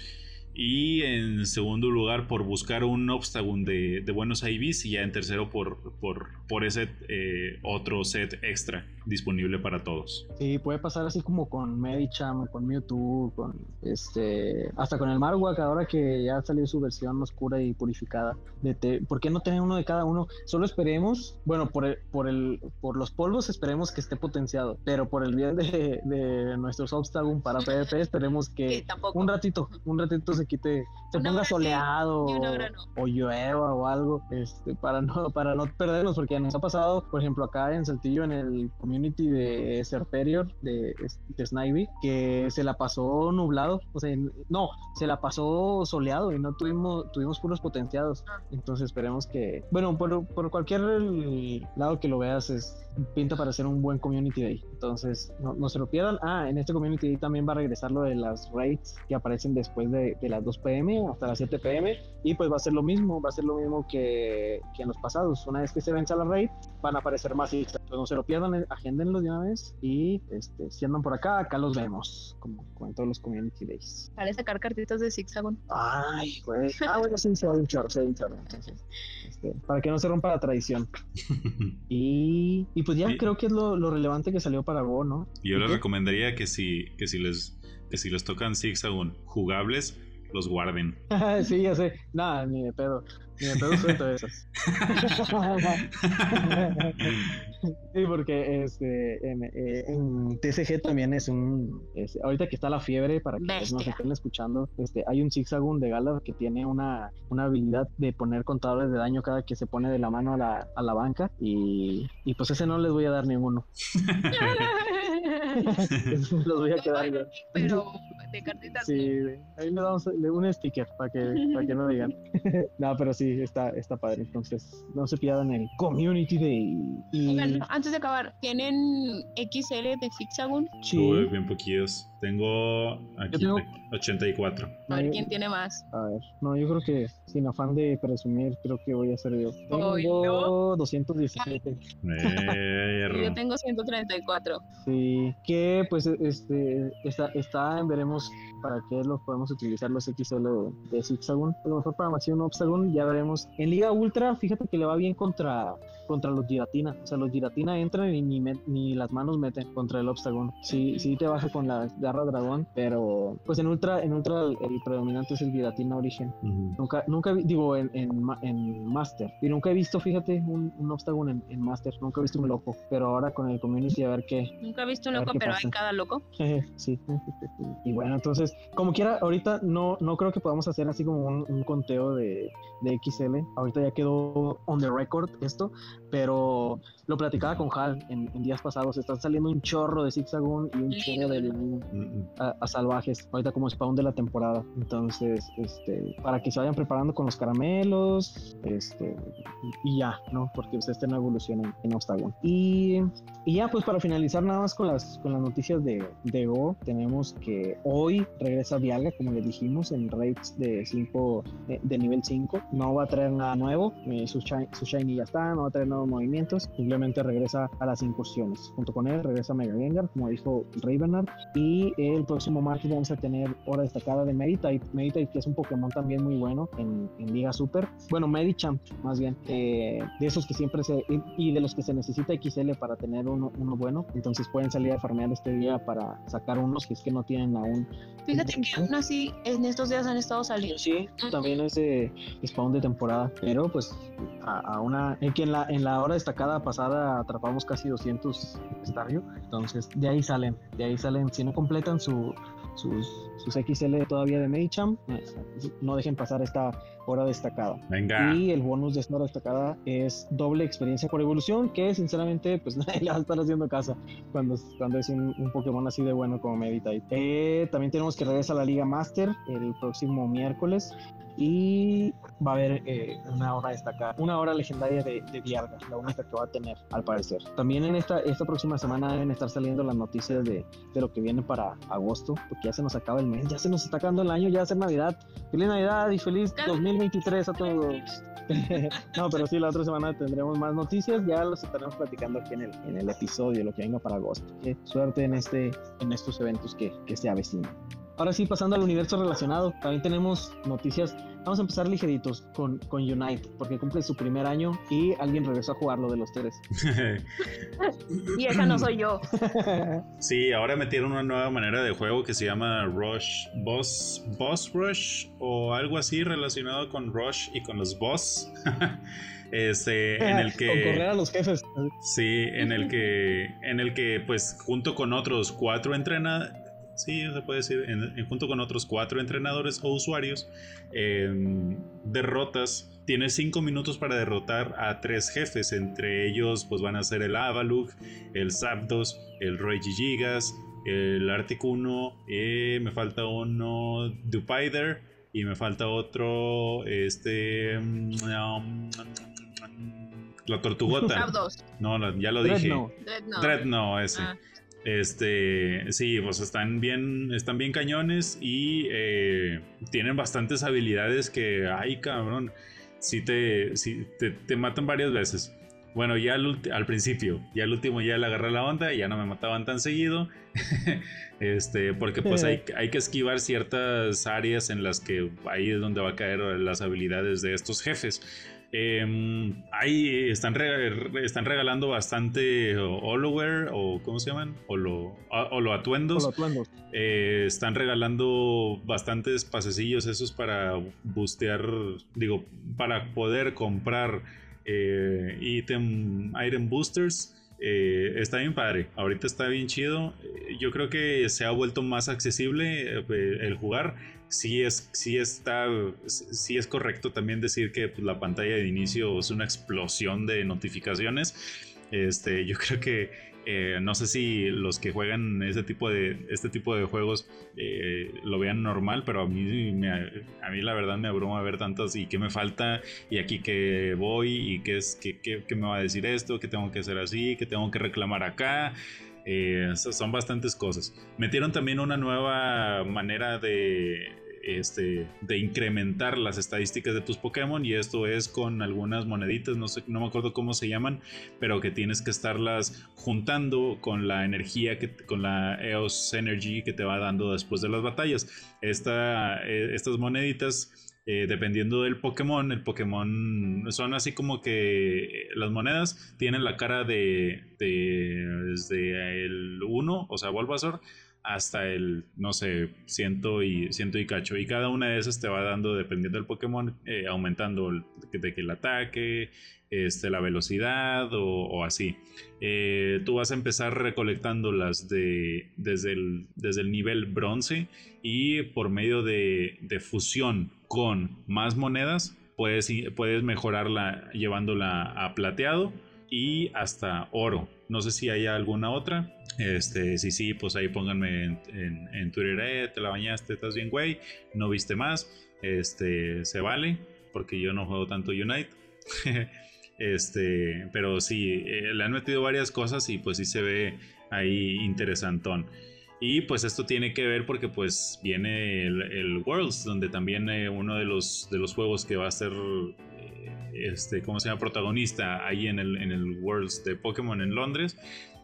Speaker 3: y en segundo lugar, por buscar un obstáculo de, buenos IVs. Y ya en tercero, por, por, por ese eh, otro set extra disponible para todos.
Speaker 1: Sí, puede pasar así como con Medicham, con Mewtwo, con este, hasta con el Marowak, ahora que ya salió su versión oscura y purificada. De ¿Por qué no tener uno de cada uno? Solo esperemos, bueno, por el, por el, por los polvos esperemos que esté potenciado, pero por el bien de, de nuestros obstáculos para PvP esperemos que un ratito, un ratito se quite, se ponga soleado o, llueva o algo, este, para no, para no perdernos, porque nos ha pasado, por ejemplo, acá en Saltillo, en el community de Serperior, de, de Snivy, que se la pasó nublado, o sea, no, se la pasó soleado y no tuvimos, tuvimos puros potenciados. Entonces esperemos que, bueno, por, por cualquier lado que lo veas, es pinta para hacer un buen community day. Entonces, no, no, se lo pierdan. Ah, en este community day también va a regresar lo de las raids que aparecen después de, de, las 2 pm hasta las 7 pm. Y pues va a ser lo mismo, va a ser lo mismo que, que en los pasados. Una vez que se venza la raid, van a aparecer más Entonces, no se lo pierdan, eh, agéndenlo de una vez. Y este, si andan por acá, acá los vemos, como, en todos los community days.
Speaker 2: Para sacar cartitas de Zigzagon.
Speaker 1: Ay, pues. Ah, bueno, sí, se va un chorro, se va un chorro. Entonces, este, para que no se rompa la tradición. y, y pues ya creo que es lo, lo, relevante que salió para Go, ¿no?
Speaker 3: Yo les recomendaría que si, que si les que si les tocan Zigzagoon jugables, los guarden.
Speaker 1: sí, ya sé. Nada, ni de pedo. Ni de pedo suelto esas. sí, porque este, en, eh, en, TCG también es un. ahorita que está la fiebre, para que nos estén escuchando, este, hay un Zigzagoon de Galar que tiene una, una habilidad de poner contadores de daño cada que se pone de la mano a la, a la banca. Y, y pues ese no les voy a dar ninguno. los voy a quedar yo.
Speaker 2: Pero de cartitas.
Speaker 1: Sí, ahí le damos un sticker para que, para que no digan. no, pero sí, está, está padre. Entonces, no se pierdan el Community Day.
Speaker 2: Y... antes de acabar, ¿tienen XL de Fixagun?
Speaker 3: Sí. bien poquitos. Tengo aquí 84.
Speaker 2: A ver quién tiene más.
Speaker 1: A ver, no, yo creo que sin afán de presumir, creo que voy a ser yo. Tengo 217.
Speaker 3: Eh,
Speaker 2: yo tengo 134.
Speaker 1: Sí, que pues este está, está veremos para qué los podemos utilizar los XL de, de Zigzagoon. A lo mejor para un Obstagoon ya veremos. En Liga Ultra, fíjate que le va bien contra contra los Giratina. O sea, los Giratina entran y ni, ni las manos meten contra el Obstagoon. Sí, sí te baja con la garra dragón, pero pues en Ultra, en Ultra el, predominante es el Giratina Origen. Nunca, nunca digo en, en, Master. Y nunca he visto, fíjate, un, un en, en, Master. Nunca he visto un loco. Pero ahora con el Community a ver qué.
Speaker 2: Nunca he visto un loco, pero hay cada loco.
Speaker 1: sí. Y bueno, entonces, como quiera, ahorita no, no creo que podamos hacer así como un, un conteo de, de XL. Ahorita ya quedó on the record esto, pero lo platicaba con Hal en, días pasados, están saliendo un chorro de Zigzagoon y un chorro de a, salvajes, ahorita como spawn de la temporada. Entonces, este, para que se vayan preparando con los caramelos, este, y ya, ¿no? Porque ustedes estén evolución en, en Octagon. Y, y, ya, pues para finalizar nada más con las, con las noticias de, de Go, tenemos que hoy regresa Viaga, como le dijimos, en raids de 5, de, nivel 5. No va a traer nada nuevo, eh, su, su Shiny ya está, no va a traer nuevos movimientos, simplemente regresa a las incursiones. Junto con él regresa Mega Gengar, como dijo Ravenard. Y el próximo martes vamos a tener hora destacada de Meditite. Meditite, que es un Pokémon también muy bueno en, Liga Super. Bueno, Medichamp, más bien. Eh, de esos que siempre se. Y de los que se necesita XL para tener uno, uno bueno. Entonces pueden salir a farmear este día para sacar unos que es que no tienen aún.
Speaker 2: Fíjate que aún así en estos días han estado saliendo.
Speaker 1: Sí, también es de spawn de temporada. Pero pues a, una. En que en la, en la hora destacada pasada atrapamos casi 200 estadio. Entonces, de ahí salen, de ahí salen. Si no completan su, sus, sus XL todavía de Medicham, eh, no dejen pasar esta hora destacada.
Speaker 3: Venga.
Speaker 1: Y el bonus de esta hora destacada es doble experiencia por evolución, que sinceramente pues nadie le va a estar haciendo casa cuando, cuando es un, Pokémon así de bueno como Meditite. Eh, también tenemos que regresar a la Liga Master el próximo miércoles y va a haber eh, una hora destacada, una hora legendaria de, de Dialga, la única que va a tener al parecer. También en esta, esta próxima semana deben estar saliendo las noticias de, de lo que viene para agosto, porque ya se nos acaba el mes, ya se nos está acabando el año, ya va a ser Navidad. Feliz Navidad y feliz 2023 a todos. no, pero sí, la otra semana tendremos más noticias, ya los estaremos platicando aquí en el, en el episodio, lo que venga para agosto. suerte en, este, en estos eventos que, que se avecinan. Ahora sí, pasando al universo relacionado, también tenemos noticias. Vamos a empezar ligeritos con, con Unite, porque cumple su primer año y alguien regresó a jugar lo de los tres.
Speaker 2: y esa no soy yo.
Speaker 3: sí, ahora metieron una nueva manera de juego que se llama Rush Boss, Boss Rush o algo así relacionado con Rush y con los boss. Este, en el que
Speaker 1: correr a los jefes.
Speaker 3: Sí, en el que en el que pues junto con otros cuatro entrena, sí, se puede decir, en, junto con otros cuatro entrenadores o usuarios, em, derrotas. Tienes cinco minutos para derrotar a tres jefes. Entre ellos, pues van a ser el Avalug, el Zapdos, el Roy Gigas, el Arctic 1, eh, me falta uno, Dupider, y me falta otro, este. Um, la tortugota. No, ya lo dije. Dreadnought, ese. Ah. Este, sí, pues están bien, están bien cañones y eh, tienen bastantes habilidades que, ay cabrón, sí te, sí, te, matan varias veces. Bueno, ya al, al, principio, ya al último ya le agarré la onda y ya no me mataban tan seguido. este, porque pues hay, hay, que esquivar ciertas áreas en las que ahí es donde va a caer las habilidades de estos jefes. Eh, ahí están, están regalando bastante Holoware o ¿cómo se llaman? Holo, atuendos. Eh, están regalando bastantes pasecillos esos para bustear, digo, para poder comprar eh, item, item boosters. Eh, está bien padre, ahorita está bien chido. Yo creo que se ha vuelto más accesible el jugar sí es, sí está, sí es correcto también decir que pues, la pantalla de inicio es una explosión de notificaciones. Este, yo creo que eh, no sé si los que juegan este tipo de, este tipo de juegos eh, lo vean normal, pero a mí, a mí la verdad me abruma ver tantos y qué me falta y aquí que voy y qué, es, qué, qué me va a decir esto, que tengo que hacer así, que tengo que reclamar acá. Eh, son bastantes cosas. Metieron también una nueva manera de este, de incrementar las estadísticas de tus Pokémon y esto es con algunas moneditas, no sé, no me acuerdo cómo se llaman, pero que tienes que estarlas juntando con la energía que, con la EOS Energy que te va dando después de las batallas. Esta, eh, estas moneditas eh, dependiendo del Pokémon, el Pokémon son así como que las monedas tienen la cara de, de desde el 1, o sea, Bulbasaur, hasta el, no sé, ciento y, ciento y cacho. Y cada una de esas te va dando, dependiendo del Pokémon, eh, aumentando de que el ataque, este, la velocidad o, así. Eh, tú vas a empezar recolectándolas de, desde, el, desde el nivel bronce y por medio de, de fusión con más monedas, puedes, puedes mejorarla llevándola a plateado y hasta oro. No sé si hay alguna otra. Este, si sí, pues ahí pónganme en, Twitter, eh, te la bañaste, estás bien, güey, no viste más. Este, se vale, porque yo no juego tanto Unite. este, pero sí, eh, le han metido varias cosas y pues sí se ve ahí interesantón. Y pues esto tiene que ver porque pues viene el, Worlds, donde también eh, uno de los, de los juegos que va a ser este, ¿cómo se llama? Protagonista ahí en el, en el Worlds de Pokémon en Londres,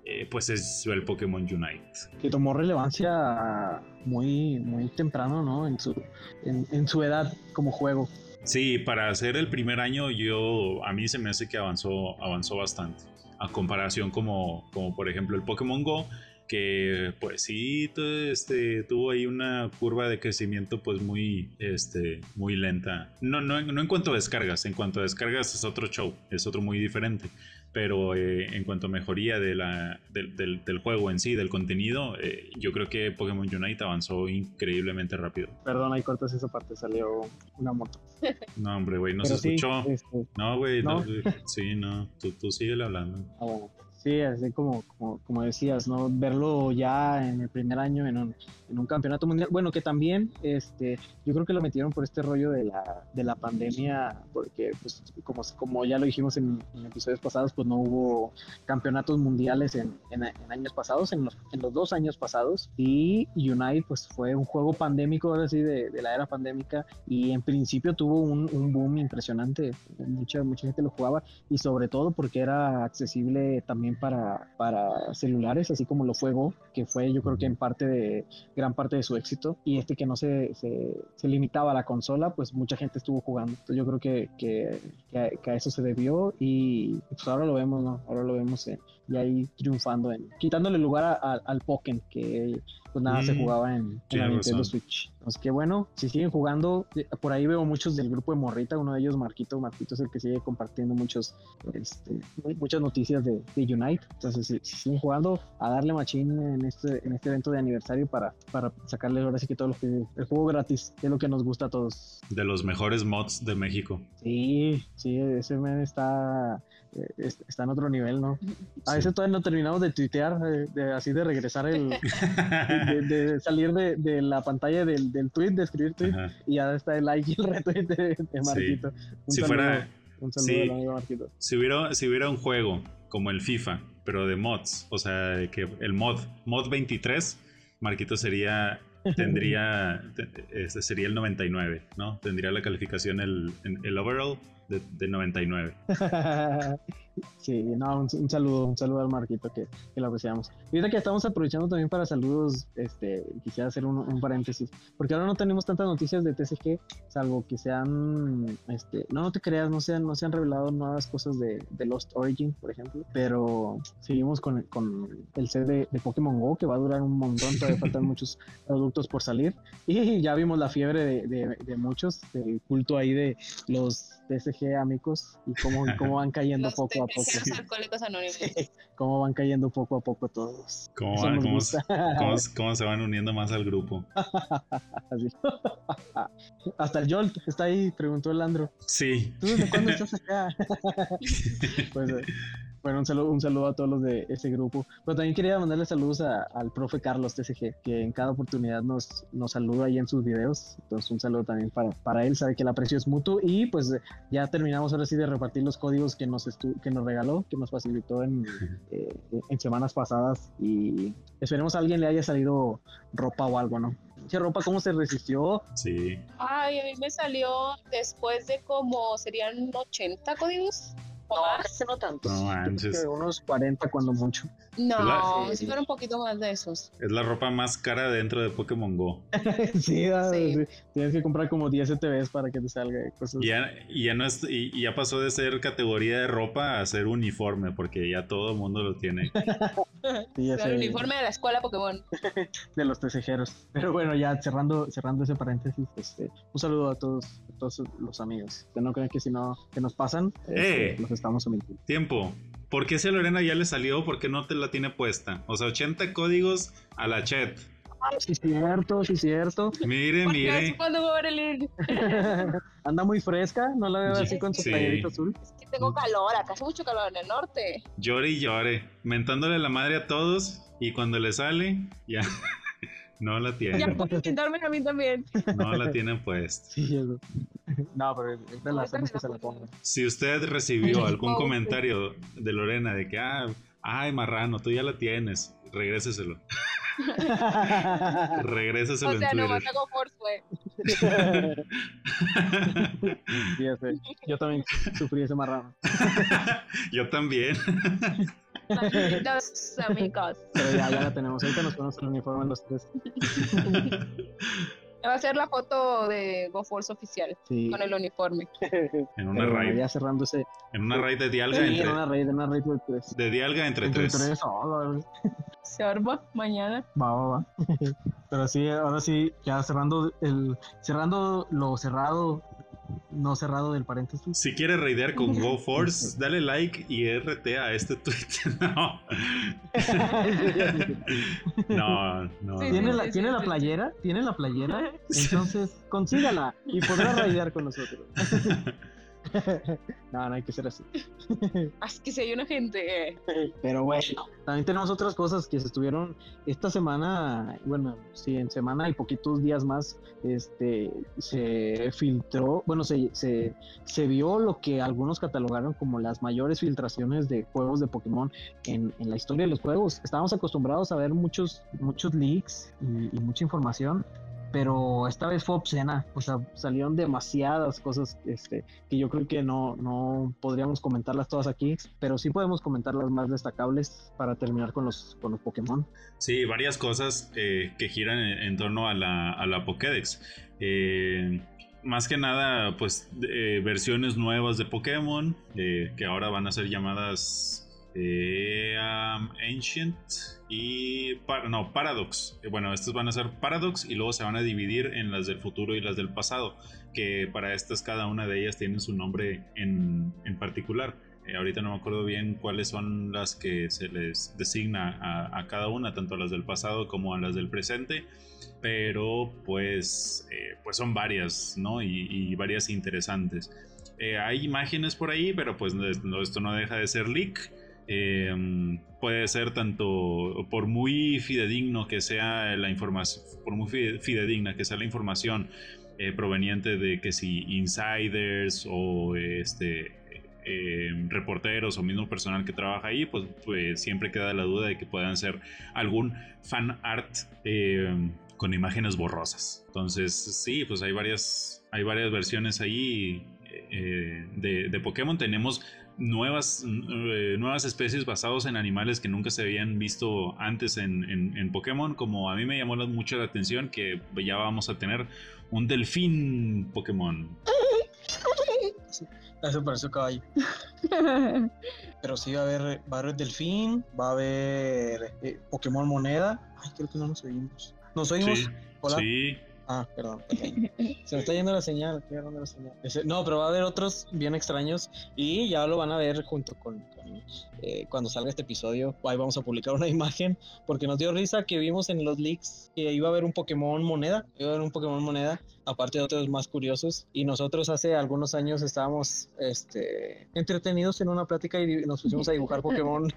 Speaker 3: eh, pues es el Pokémon Unite.
Speaker 1: Que tomó relevancia muy, muy temprano, ¿no? En su, en, su edad como juego.
Speaker 3: Sí, para hacer el primer año yo, a mí se me hace que avanzó, avanzó bastante. A comparación como, como por ejemplo el Pokémon Go, que pues sí este, tuvo ahí una curva de crecimiento pues muy, este, muy lenta. No, no, no en cuanto a descargas, en cuanto a descargas es otro show, es otro muy diferente. pero eh, en cuanto a mejoría de la, del, del, del juego en sí, del contenido, eh, yo creo que Pokémon Unite avanzó increíblemente rápido.
Speaker 1: Perdón, ahí cortas esa parte, salió una moto.
Speaker 3: No, hombre, güey, no
Speaker 1: Pero
Speaker 3: se
Speaker 1: sí,
Speaker 3: escuchó.
Speaker 1: este,
Speaker 3: No, güey, no,
Speaker 1: ¿No?
Speaker 3: sí, no, tú, tú síguele hablando.
Speaker 1: Ah, bueno. Sí, así como, como, como decías, ¿no? Verlo ya en el primer año en un, en un campeonato mundial. Bueno, que también, este, yo creo que lo metieron por este rollo de la, de la pandemia, porque, pues, como, como ya lo dijimos en, en episodios pasados, pues no hubo campeonatos mundiales en, en, años pasados, los, en los dos años pasados. Y Unite, pues, fue un juego pandémico, ahora sí, de, de la era pandémica. Y en principio tuvo un, un boom impresionante. Mucha, mucha gente lo jugaba y sobre todo porque era accesible también para, para celulares, así como lo fue Go, que fue yo creo que en parte de gran parte de su éxito, y este que no se, se, se limitaba a la consola, pues mucha gente estuvo jugando. Entonces yo creo que, que, que a, que a eso se debió y pues ahora lo vemos, ¿no? Ahora lo vemos eh, y ahí triunfando, en, quitándole lugar a- a- al Pokémon, que pues nada se jugaba en, en la Nintendo
Speaker 3: razón.
Speaker 1: Switch. Así que bueno, si siguen jugando, eh, por ahí veo muchos del grupo de Morrita, uno de ellos Marquito, Marquito es el que sigue compartiendo muchos, este, muchas noticias de, de Unite. Entonces, si, si siguen jugando, a darle machín en este, en este evento de aniversario para, para sacarle ahora sí que todo lo que el juego gratis, que es lo que nos gusta a todos.
Speaker 3: De los mejores mods de México.
Speaker 1: Sí, sí, ese men está, es- está en otro nivel, ¿no? A
Speaker 3: Sí.
Speaker 1: veces todavía no terminamos de tuitear, eh, de, así de regresar el, de, de salir de, de la pantalla del, del tweet, de escribir tweet,
Speaker 3: Ajá.
Speaker 1: y ya está el like y el retweet de, de Marquito. Un
Speaker 3: Si
Speaker 1: saludo,
Speaker 3: fuera,
Speaker 1: un saludo
Speaker 3: sí.
Speaker 1: al amigo Marquito.
Speaker 3: si hubiera, si hubiera un juego como el FIFA, pero de mods, o sea, de que el mod, mod 23, Marquito sería, tendría, te- este sería el 99, ¿no? Tendría la calificación, el, el overall de, de 99.
Speaker 1: Sí, no, un, un saludo, un saludo al Marquito que, que lo apreciamos. Y ahorita que estamos aprovechando también para saludos, este, quisiera hacer un, un paréntesis, porque ahora no tenemos tantas noticias de TCG, salvo que sean, este, no, no te creas, no se han, no se han revelado nuevas cosas de, de Lost Origin, por ejemplo, pero seguimos con, con el set de, de Pokémon Go, que va a durar un montón, todavía faltan muchos productos por salir, y ya vimos la fiebre de, de, de muchos, del culto ahí de los TCG amigos, y cómo, cómo van cayendo poco a poco.
Speaker 2: TCGs alcohólicos anónimos.
Speaker 1: cómo van cayendo poco a poco todos.
Speaker 3: ¿Cómo,
Speaker 1: Eso
Speaker 3: van-
Speaker 1: nos
Speaker 3: cómo,
Speaker 1: gusta.
Speaker 3: cómo- cómo se van uniendo más al grupo?
Speaker 1: Hasta el Jolt está ahí, preguntó el Andro.
Speaker 3: Sí.
Speaker 1: ¿Tú desde cuándo estás acá? pues, eh, bueno, un saludo, un saludo a todos los de ese grupo. Pero también quería mandarle saludos a- al profe Carlos TCG, que en cada oportunidad nos, nos saluda ahí en sus videos. Entonces, un saludo también para, para él, sabe que el aprecio es mutuo. Y pues ya terminamos ahora sí de repartir los códigos que nos, estu- que nos regaló, que nos facilitó en, eh, en semanas pasadas. Y esperemos a alguien le haya salido ropa o algo, ¿no? ¿Qué ropa cómo se resistió?
Speaker 3: Sí.
Speaker 2: Ay, a mí me salió después de como serían 80 códigos. O más.
Speaker 1: no tanto.
Speaker 3: No manches.
Speaker 1: unos 40 cuando mucho.
Speaker 2: No,
Speaker 1: sí
Speaker 2: fueron un poquito más de esos.
Speaker 3: Es la ropa más cara dentro de Pokémon Go.
Speaker 1: sí, ah,
Speaker 2: Sí.
Speaker 1: sí. tienes que comprar como 10 ETBs para que te salga cosas.
Speaker 3: Y ya, y ya no es, y, y ya pasó de ser categoría de ropa a ser uniforme, porque ya todo el mundo lo tiene.
Speaker 1: Sí,
Speaker 2: el uniforme de la escuela Pokémon.
Speaker 1: de los tesejeros. Pero bueno, ya cerrando, cerrando ese paréntesis, este, un saludo a todos, a todos los amigos. Que no crean que si no, que nos pasan,
Speaker 3: ¡Eh!
Speaker 1: los estamos omitiendo.
Speaker 3: Tiempo. ¿Por qué si a Lorena ya le salió? ¿Por qué no te la tiene puesta? O sea, 80 códigos a la chat.
Speaker 1: Ah, sí, cierto, sí, cierto.
Speaker 3: Mire,
Speaker 2: Porque
Speaker 3: mire.
Speaker 2: cuando voy a ver el link.
Speaker 1: Anda muy fresca, no la veo así con su
Speaker 3: Sí.
Speaker 1: playerito azul.
Speaker 2: Es que tengo calor, acá hace mucho calor en el norte.
Speaker 3: Llore y llore. Mentándole la madre a todos. Y cuando le sale, ya. No la
Speaker 2: Ya
Speaker 3: tienen.
Speaker 2: pueden quitarme a mí también.
Speaker 3: No la tienen puesta.
Speaker 1: Sí, eso. No, pero es de las hacemos que se la
Speaker 2: pongo.
Speaker 1: pongan.
Speaker 3: Si usted recibió algún comentario de Lorena de que, ah, ay, marrano, tú ya la tienes, regréseselo. Regréseselo
Speaker 2: O sea,
Speaker 3: en
Speaker 2: hago
Speaker 1: sé. Yo también sufrí ese marrano.
Speaker 3: Yo también.
Speaker 2: Malditos amigos.
Speaker 1: Pero ya, ya la tenemos. Ahorita nos ponemos el uniforme los tres.
Speaker 2: Va a ser la foto de GoForce oficial
Speaker 1: Sí.
Speaker 2: con el uniforme.
Speaker 3: En una
Speaker 1: Pero
Speaker 3: raid.
Speaker 1: ya cerrando ese.
Speaker 3: En una raid de Dialga
Speaker 1: Sí, en
Speaker 3: entre,
Speaker 1: una raid, en una raid de tres.
Speaker 3: de Dialga entre,
Speaker 1: Entre
Speaker 3: tres.
Speaker 1: tres, oh.
Speaker 2: Se arma mañana.
Speaker 1: Va, va, va. Pero sí, ahora sí, ya cerrando el cerrando lo cerrado no cerrado del paréntesis.
Speaker 3: Si quieres raidear con GoForce, dale like y RT a este tweet. no. no, no.
Speaker 1: ¿Tiene, la, ¿Tiene la playera? ¿Tiene la playera? Entonces consígala y podrá raidear con nosotros. no, no hay que ser así.
Speaker 2: Es que si hay una gente.
Speaker 1: Pero bueno, también tenemos otras cosas que se estuvieron esta semana, bueno, sí, en semana y poquitos días más, este, se filtró, bueno, se, se, se vio lo que algunos catalogaron como las mayores filtraciones de juegos de Pokémon en, en la historia de los juegos. Estábamos acostumbrados a ver muchos, muchos leaks y, y mucha información, pero esta vez fue obscena, o sea, salieron demasiadas cosas este, que yo creo que no, no podríamos comentarlas todas aquí, pero sí podemos comentar las más destacables para terminar con los, con los Pokémon.
Speaker 3: Sí, varias cosas eh, que giran en, torno a la, a la Pokédex. Eh, más que nada, pues eh, versiones nuevas de Pokémon, eh, que ahora van a ser llamadas eh, Ancient y no, Paradox. Eh, bueno, estas van a ser Paradox y luego se van a dividir en las del futuro y las del pasado, que para estas cada una de ellas tiene su nombre en, en particular. Eh, ahorita no me acuerdo bien cuáles son las que se les designa a, cada una, tanto a las del pasado como a las del presente, pero pues, eh, pues son varias, ¿no? Y varias interesantes. hay imágenes por ahí, pero pues esto no deja de ser leak. Eh, puede ser tanto por muy fidedigno que sea la información, por muy fidedigna que sea la información eh, proveniente de que si insiders o este eh, reporteros o mismo personal que trabaja ahí, pues, pues, siempre queda la duda de que puedan ser algún fan art eh, con imágenes borrosas. Entonces, sí, pues hay varias, hay varias versiones ahí eh, de, Pokémon. Tenemos nuevas, eh, nuevas especies basadas en animales que nunca se habían visto antes en, en, en, Pokémon. Como a mí me llamó mucho la atención que ya vamos a tener un delfín Pokémon.
Speaker 1: Eso parece un caballo. Pero sí va a haber, va a haber delfín, va a haber eh, Pokémon moneda. Ay, creo que no nos oímos. ¿Nos oímos?
Speaker 3: Sí. Hola. Sí.
Speaker 1: Ah, perdón. Se me está yendo la señal. La señal. No, pero va a haber otros bien extraños y ya lo van a ver junto con, eh, cuando salga este episodio. Ahí vamos a publicar una imagen porque nos dio risa que vimos en los leaks que iba a haber un Pokémon moneda. Iba a haber un Pokémon moneda, aparte de otros más curiosos. Y nosotros hace algunos años estábamos este, entretenidos en una plática y nos pusimos a dibujar Pokémon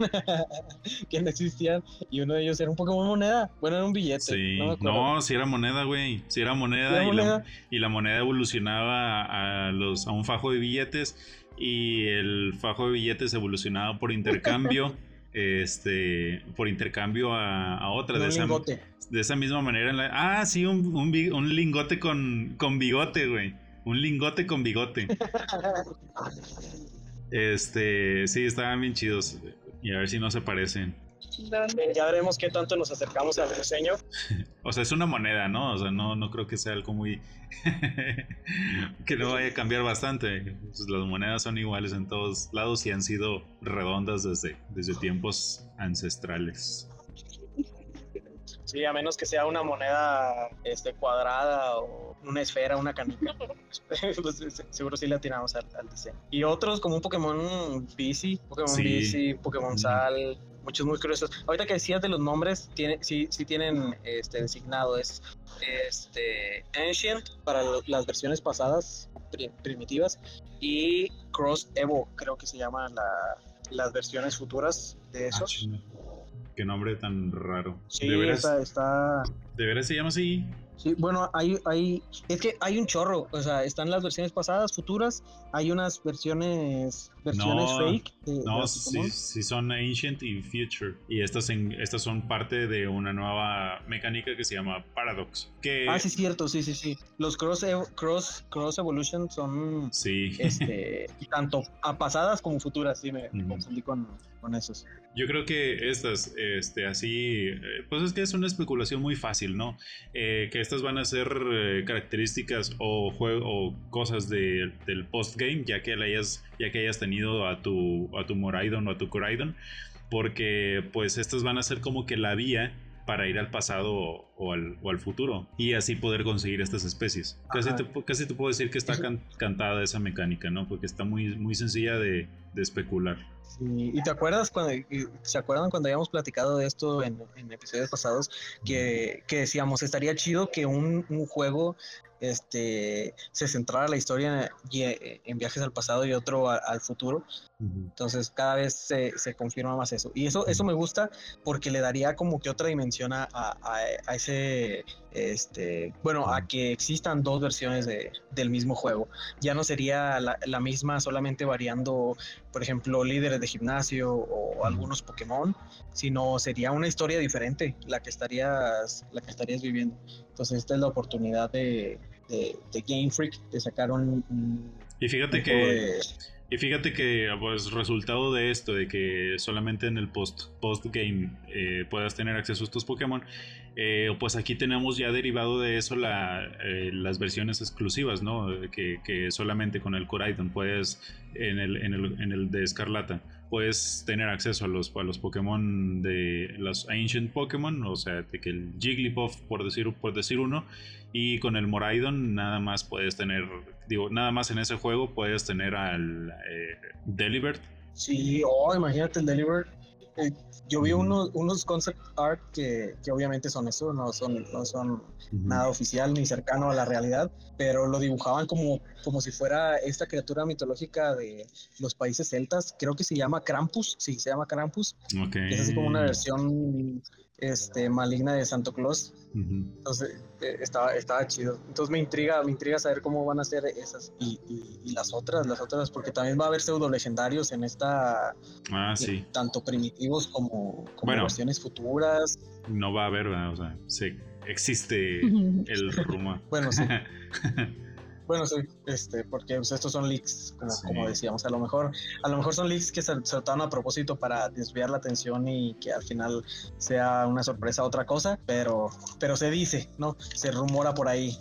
Speaker 1: que no existían. Y uno de ellos era un Pokémon moneda. Bueno, era un billete.
Speaker 3: Sí. No, no si era moneda, güey. Si era moneda,
Speaker 1: ¿Era
Speaker 3: y,
Speaker 1: moneda?
Speaker 3: La, y, La, moneda evolucionaba a, los, a un fajo de billetes y el fajo de billetes evolucionaba por intercambio. este por intercambio a, a otra
Speaker 1: un
Speaker 3: de, esa, de esa misma manera la, ah sí un, un, un, lingote con, con bigote güey un lingote con bigote este sí estaban bien chidos y a ver si no se parecen
Speaker 1: ya veremos qué tanto nos acercamos al diseño.
Speaker 3: o sea, es una moneda, ¿no? O sea, no, no creo que sea algo muy... que no vaya a cambiar bastante. Pues las monedas son iguales en todos lados y han sido redondas desde, desde tiempos ancestrales.
Speaker 1: Sí, a menos que sea una moneda este, cuadrada o una esfera, una canica. pues, seguro sí le atinamos al, al, diseño. Y otros como un Pokémon Bici, Pokémon sí. Bici, Pokémon Sal, muchos muy curiosos. Ahorita que decías de los nombres, tiene, sí, sí tienen este, designado, es este, Ancient para las versiones pasadas, primitivas, y Cross Evo, creo que se llaman la, las versiones futuras de esos.
Speaker 3: Ah, Qué nombre tan raro.
Speaker 1: Sí, ¿De veras, está, está...
Speaker 3: ¿De veras se llama así?
Speaker 1: Sí, bueno, hay, hay, es que hay un chorro, o sea, están las versiones pasadas, futuras, hay unas versiones, versiones
Speaker 3: no,
Speaker 1: fake.
Speaker 3: De, no, sí, sí, son Ancient y Future, y estas, en, estas son parte de una nueva mecánica que se llama Paradox. Que...
Speaker 1: Ah, sí, es cierto, sí, sí, sí. Los Cross, cross, cross Evolution son,
Speaker 3: sí.
Speaker 1: este, tanto a pasadas como futuras, sí, me, me confundí con, con esos.
Speaker 3: Yo creo que estas, este, así, pues es que es una especulación muy fácil, ¿no? Eh, que estas van a ser eh, características o, juego, o cosas de, del postgame, ya que hayas, ya que hayas tenido a tu, a tu Moraidon o a tu Coraidon, porque pues estas van a ser como que la vía para ir al pasado o, o al, o al futuro y así poder conseguir estas especies. Casi te, casi te, puedo decir que está cantada esa mecánica, ¿no? Porque está muy, muy sencilla de, de especular.
Speaker 1: ¿Y te acuerdas cuando, se acuerdan cuando habíamos platicado de esto en, episodios pasados? Que, que, decíamos, estaría chido que un, un juego este, se centrara la historia en, en viajes al pasado y otro al futuro. Entonces cada vez se, se, confirma más eso. Y eso, eso me gusta porque le daría como que otra dimensión a, a, a ese, este, bueno, a que existan dos versiones de, del mismo juego. Ya no sería la, la, misma solamente variando, por ejemplo, líderes de gimnasio o algunos Pokémon, sino sería una historia diferente la que estarías, la que estarías viviendo. Entonces esta es la oportunidad de, de, Game Freak de sacar un...
Speaker 3: y fíjate que... Y fíjate que, pues, resultado de esto, de que solamente en el post, post eh, puedas tener acceso a estos Pokémon, eh, pues aquí tenemos ya derivado de eso eh, las versiones exclusivas, ¿no? Que, que, solamente con el Coraidon puedes, en el, en el, en el de Escarlata, puedes tener acceso a los, a los Pokémon de los Ancient Pokémon, o sea, de que el Jigglypuff, por decir, por decir uno, y con el Moraidon nada más puedes tener, digo, nada más en ese juego puedes tener al eh, Delibird.
Speaker 1: Sí, oh, imagínate el Delibird. Eh, yo vi unos, unos concept art que, que, obviamente son eso, no son, no son nada oficial ni cercano a la realidad, pero lo dibujaban como, como si fuera esta criatura mitológica de los países celtas, creo que se llama Krampus, sí, se llama Krampus, es así como una versión este, maligna de Santo Claus. Entonces eh, estaba, estaba chido. Entonces me intriga, me intriga saber cómo van a ser esas y, y, las otras, las otras, porque también va a haber pseudo legendarios en esta.
Speaker 3: Ah, sí.
Speaker 1: tanto primitivos como, como versiones futuras.
Speaker 3: No va a haber, o sea, sí, existe el rumor.
Speaker 1: bueno, sí. Bueno, sí, este, porque pues, estos son leaks, como, decíamos, a lo mejor, a lo mejor son leaks que se, se a propósito para desviar la atención y que al final sea una sorpresa otra cosa, pero, pero se dice, ¿no? Se rumora por ahí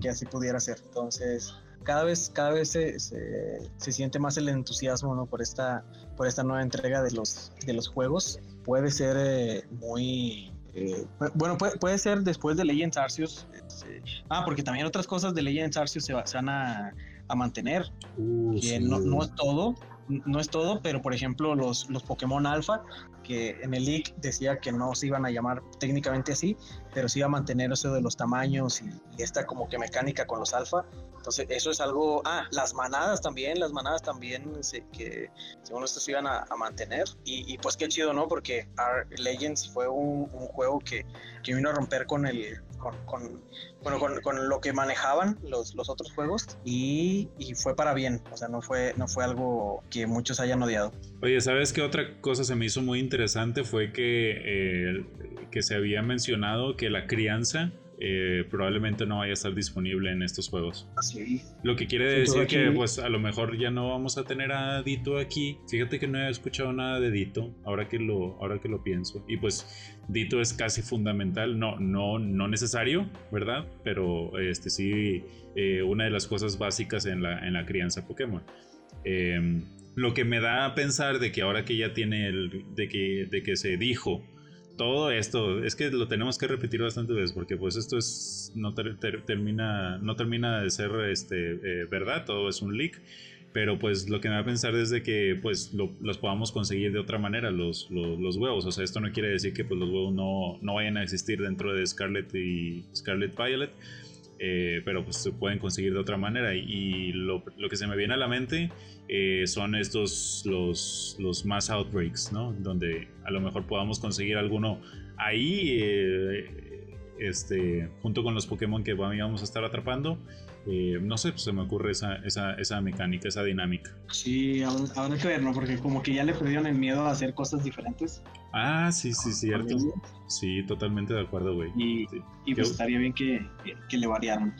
Speaker 1: que, así pudiera ser. Entonces, cada vez, cada vez se, se, siente más el entusiasmo, ¿no? Por esta, por esta nueva entrega de los, de los juegos. Puede ser eh, muy eh, bueno, puede, ser después de Legends Arceus. Este, ah, porque también otras cosas de Legends Arceus se, van a, mantener. Uh, que no, es todo, no es todo, pero por ejemplo los, los Pokémon Alpha, que en el leak decía que no se iban a llamar técnicamente así, pero sí iba a mantener eso de los tamaños y, esta como que mecánica con los Alpha. Entonces eso es algo, ah, las manadas también, las manadas también que según esto se iban a, mantener. Y, pues qué chido, ¿no? Porque Legends fue un, un juego que, que vino a romper con el con, con bueno, con, con, lo que manejaban los, los otros juegos y, y, fue para bien, o sea, no fue, no fue algo que muchos hayan odiado.
Speaker 3: Oye, ¿sabes qué otra cosa se me hizo muy interesante? Fue que, eh, que se había mencionado que la crianza eh, probablemente no vaya a estar disponible en estos juegos.
Speaker 1: Así.
Speaker 3: Lo que quiere decir que pues a lo mejor ya no vamos a tener a Dito aquí. Fíjate que no he escuchado nada de Dito ahora que lo, ahora que lo pienso. Y pues Dito es casi fundamental, no, no, no necesario, ¿verdad? Pero este sí, eh, una de las cosas básicas en la, en la crianza Pokémon. Em, lo que me da a pensar de que ahora que ya tiene el, de que, de que se dijo todo esto, es que lo tenemos que repetir bastante veces porque pues esto es no termina no termina de ser este eh, verdad, todo es un leak, pero pues lo que me va a pensar es de que pues los podamos conseguir de otra manera los, los, huevos, o sea, esto no quiere decir que pues los huevos no, no vayan a existir dentro de Scarlet y Scarlet Violet. Eh, pero pues se pueden conseguir de otra manera y, lo, lo, que se me viene a la mente eh, son estos los, los mass outbreaks, ¿no? Donde a lo mejor podamos conseguir alguno ahí, eh, este, junto con los Pokémon que vamos a estar atrapando. Eh, no sé, pues se me ocurre esa, esa, esa mecánica, esa dinámica.
Speaker 1: Sí, habrá que ver, ¿no? Porque como que ya le perdieron el miedo a hacer cosas diferentes.
Speaker 3: Ah, sí, sí, cierto. Sí, totalmente de acuerdo, güey.
Speaker 1: Y, y pues estaría bien que, que le variaran.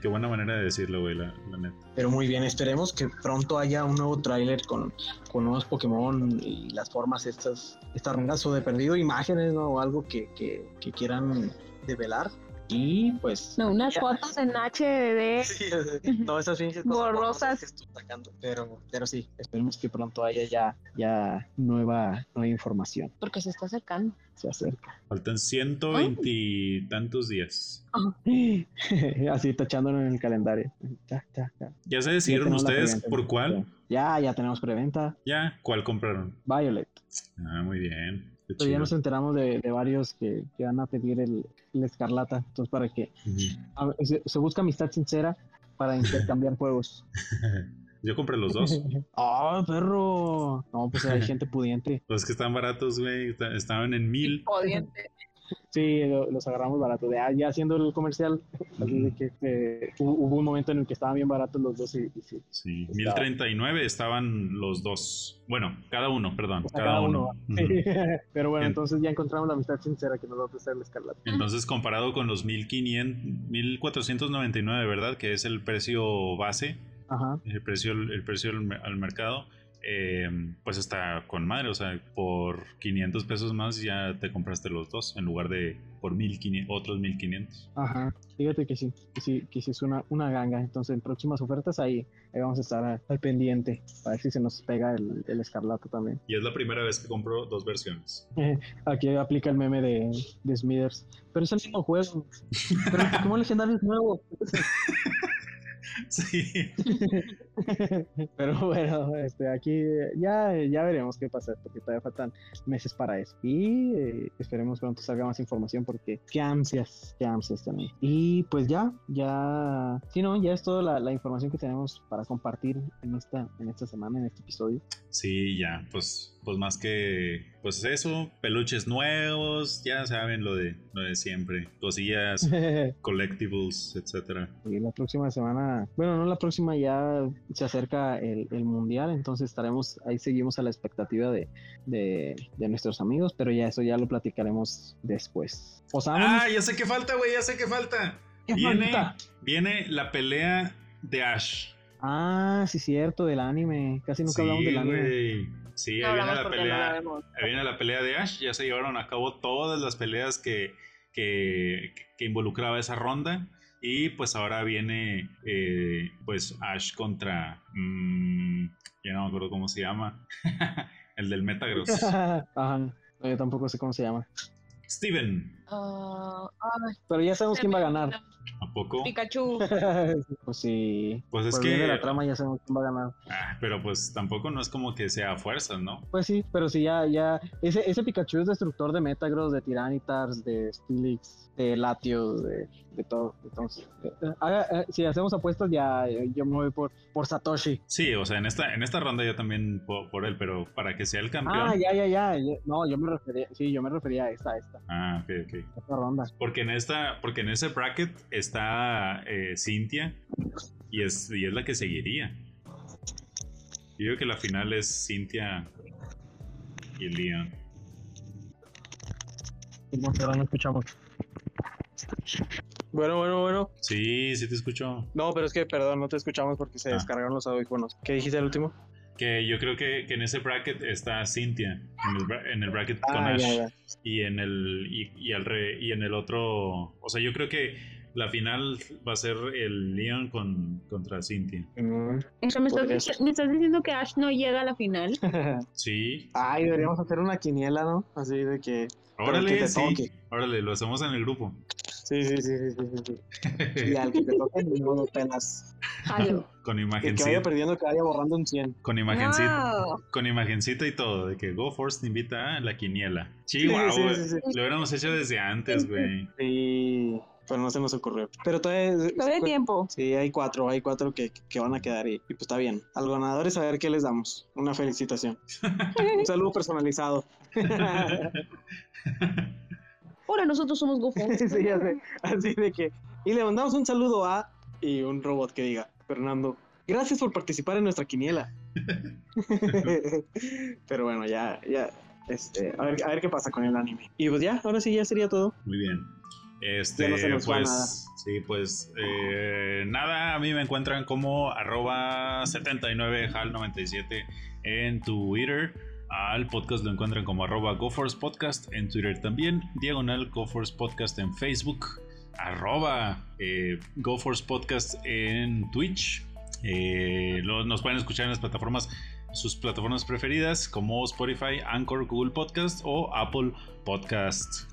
Speaker 3: Qué buena manera de decirlo, güey, la, neta.
Speaker 1: Pero muy bien, esperemos que pronto haya un nuevo tráiler con, con nuevos Pokémon y las formas estas, estas rengas o de perdido imágenes, ¿no? O algo que, que, que quieran develar. Y pues.
Speaker 2: No, unas fotos en HDD.
Speaker 1: Sí, todas esas finges
Speaker 2: borrosas.
Speaker 1: Que estoy sacando. Pero, pero sí, esperemos que pronto haya ya, ya nueva, nueva información.
Speaker 2: Porque se está acercando.
Speaker 1: se acerca.
Speaker 3: Faltan 120 y tantos días.
Speaker 1: Así tachándolo en el calendario. Ya, ya, ya.
Speaker 3: ¿Ya se decidieron ustedes por cuál?
Speaker 1: Ya, ya tenemos preventa.
Speaker 3: ¿Ya? ¿Cuál compraron?
Speaker 1: Violet.
Speaker 3: Ah, muy bien.
Speaker 1: Pero ya nos enteramos de, de varios que, que van a pedir el, el escarlata. Entonces, para que a se, se busca amistad sincera para intercambiar juegos.
Speaker 3: Yo compré los dos.
Speaker 1: ¡Ah, perro! No, pues hay gente pudiente.
Speaker 3: Los que están baratos, güey, estaban en mil.
Speaker 2: Jodiente.
Speaker 1: Sí, lo- los agarramos baratos. Ya, ya haciendo el comercial, así de que eh, hubo, un momento en el que estaban bien baratos los dos y, y sí.
Speaker 3: Sí,
Speaker 1: Estaba-
Speaker 3: 1039 estaban los dos. Bueno, cada uno, perdón, cada, uno.
Speaker 1: Pero bueno, entonces ya encontramos la amistad sincera que nos va a ofrecer el escarlata.
Speaker 3: Entonces, comparado con los 1500, 1499, ¿verdad? Que es el precio base,
Speaker 1: Ajá.
Speaker 3: el precio, el precio al mercado, eh, pues está con madre. O sea, por 500 pesos más ya te compraste los dos en lugar de por 1500, otros 1500.
Speaker 1: Ajá, fíjate que sí, que sí, que sí es una, una ganga. Entonces, en próximas ofertas ahí, ahí vamos a estar al pendiente para ver si se nos pega el, el escarlata también.
Speaker 3: Y es la primera vez que compro dos versiones.
Speaker 1: Aquí aplica el meme de, de Smithers. Pero es el mismo juego. Pero el Pokémon legendario es nuevo.
Speaker 3: Sí.
Speaker 1: Pero bueno, este, aquí ya, ya veremos qué pasa, porque todavía faltan meses para eso. Y eh, esperemos pronto salga más información, porque qué ansias, qué ansias también. Y pues ya, ya, sí, no, ya es toda la, la información que tenemos para compartir en esta, en esta semana, en este episodio.
Speaker 3: Sí, ya, pues, pues más que, pues eso, peluches nuevos, ya saben lo de, lo de siempre, cosillas, collectibles, etcétera.
Speaker 1: Y la próxima semana, bueno, no la próxima, ya se acerca el, el mundial, entonces estaremos, ahí seguimos a la expectativa de, de, de nuestros amigos, pero ya eso ya lo platicaremos después. O sea,
Speaker 3: Ah, ya sé qué falta, güey, ya sé qué falta.
Speaker 1: ¿qué
Speaker 3: Viene,
Speaker 1: falta?
Speaker 3: viene la pelea de Ash.
Speaker 1: Ah, sí, cierto, del anime. Casi nunca
Speaker 3: sí,
Speaker 1: hablamos del anime.
Speaker 3: güey. Sí, ahí
Speaker 2: No
Speaker 3: viene
Speaker 2: hablamos
Speaker 3: la
Speaker 2: no
Speaker 3: pelea.
Speaker 2: vemos.
Speaker 3: Ahí viene la pelea de Ash. Ya se llevaron a cabo todas las peleas que, que, que involucraba esa ronda. Y pues ahora viene eh, pues Ash contra... mm, ya no me acuerdo cómo se llama. El del Metagross.
Speaker 1: Ajá. No, yo tampoco sé cómo se llama.
Speaker 3: Steven.
Speaker 2: Ah, ay,
Speaker 1: Pero ya sabemos quién va a ganar.
Speaker 3: ¿A poco?
Speaker 2: Pikachu.
Speaker 1: pues sí.
Speaker 3: Pues es
Speaker 1: Por bien
Speaker 3: que...
Speaker 1: de la trama ya sabemos quién va a ganar.
Speaker 3: Ah, pero pues tampoco no es como que sea a fuerzas, ¿no?
Speaker 1: Pues sí, pero sí, ya, ya. Ese, ese Pikachu es destructor de Metagross, de Tyranitar, de Steelix, de Latios, de, de todo. Entonces, eh, eh, eh, si hacemos apuestas, ya eh, yo me voy por, por Satoshi.
Speaker 3: Sí, o sea, en esta, en esta ronda yo también por, por él, pero para que sea el campeón.
Speaker 1: Ah, ya, ya, ya. ya. No, yo me refería, sí, yo me refería a esta, a esta,
Speaker 3: Ah, ok, ok.
Speaker 1: esta ronda.
Speaker 3: Porque en esta, porque en ese bracket está eh, Cintia y es, y es la que seguiría. Yo digo que la final es Cintia y Leon.
Speaker 1: Ahora no escuchamos. Bueno, bueno, bueno.
Speaker 3: Sí, sí te escucho.
Speaker 1: No, pero es que, perdón, no te escuchamos porque se
Speaker 3: Ah.
Speaker 1: descargaron los audífonos. ¿Qué dijiste al último?
Speaker 3: Que yo creo que, que en ese bracket está Cintia. En el, en el bracket con
Speaker 1: Ah,
Speaker 3: Ash.
Speaker 1: ya, ya.
Speaker 3: Y en el. Y, y al re- y en el otro. O sea, yo creo que la final va a ser el Leon con, contra Cintia.
Speaker 1: Mm.
Speaker 2: O sea, ¿me estás,
Speaker 1: ser.
Speaker 2: me estás diciendo que Ash no llega a la final.
Speaker 3: Sí.
Speaker 1: Ay, deberíamos hacer una quiniela, ¿no? Así de que. Que
Speaker 3: Órale,
Speaker 1: te
Speaker 3: sí. Órale, lo hacemos en el grupo.
Speaker 1: Sí, sí, sí, sí, sí, sí. Y al que te toque, ni modo.
Speaker 2: Jalo.
Speaker 3: con
Speaker 1: El que vaya
Speaker 3: imagencita.
Speaker 1: perdiendo, que vaya borrando un 100.
Speaker 3: Con imagencita.
Speaker 2: Wow.
Speaker 3: Con imagencita y todo, de que Go Force te invita a la quiniela. Sí,
Speaker 1: Sí,
Speaker 3: wow,
Speaker 1: sí,
Speaker 3: güey.
Speaker 1: sí, sí.
Speaker 3: Lo hubiéramos hecho desde antes, güey.
Speaker 1: Sí, pero no se nos ocurrió. Pero todavía.
Speaker 2: Todavía hay tiempo.
Speaker 1: Sí, hay cuatro, hay cuatro que, que van a quedar y, y pues está bien. A los ganadores a ver qué les damos. Una felicitación. Un saludo personalizado.
Speaker 2: Ahora nosotros somos Gofo.
Speaker 1: sí, ya sé. Así de que. Y le mandamos un saludo a. Y un robot que diga, Fernando, gracias por participar en nuestra quiniela. Pero bueno, ya, ya. Este, a ver, a ver qué pasa con el anime. Y pues ya, ahora sí ya sería todo.
Speaker 3: Muy bien. Este,
Speaker 1: Ya no se nos va
Speaker 3: pues,
Speaker 1: nada.
Speaker 3: sí, pues, eh, nada, a mí me encuentran como arroba 79hal97 en Twitter. Al podcast lo encuentran como arroba GoForce Podcast en Twitter también. Diagonal GoForce Podcast en Facebook. Arroba eh, GoForce Podcast en Twitch. Eh, nos pueden escuchar en las plataformas sus plataformas preferidas como Spotify, Anchor, Google Podcast o Apple Podcast.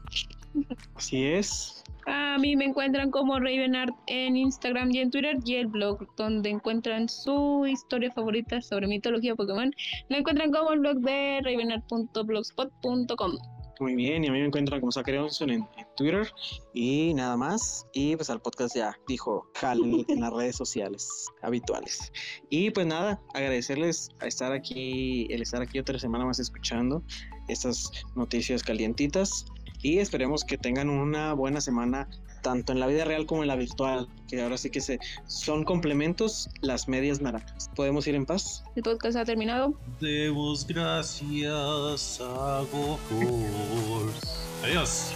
Speaker 1: Así es.
Speaker 2: A mí me encuentran como Ravenart en Instagram y en Twitter y el blog donde encuentran su historia favorita sobre mitología Pokémon. Lo encuentran como el blog de ravenart.blogspot.com.
Speaker 1: Muy bien, y a mí me encuentran como Zachary Johnson en, en Twitter y nada más. Y pues al podcast ya dijo Hal en las redes sociales habituales. Y pues nada, agradecerles a estar aquí, el estar aquí otra semana más escuchando estas noticias calientitas. Y esperemos que tengan una buena semana tanto en la vida real como en la virtual, que ahora sí que se son complementos las medias naranjas. ¿Podemos ir en paz?
Speaker 2: El podcast ha terminado.
Speaker 3: Demos gracias a GoForce. Adiós.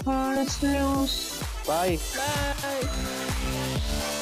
Speaker 1: Bye.
Speaker 4: Click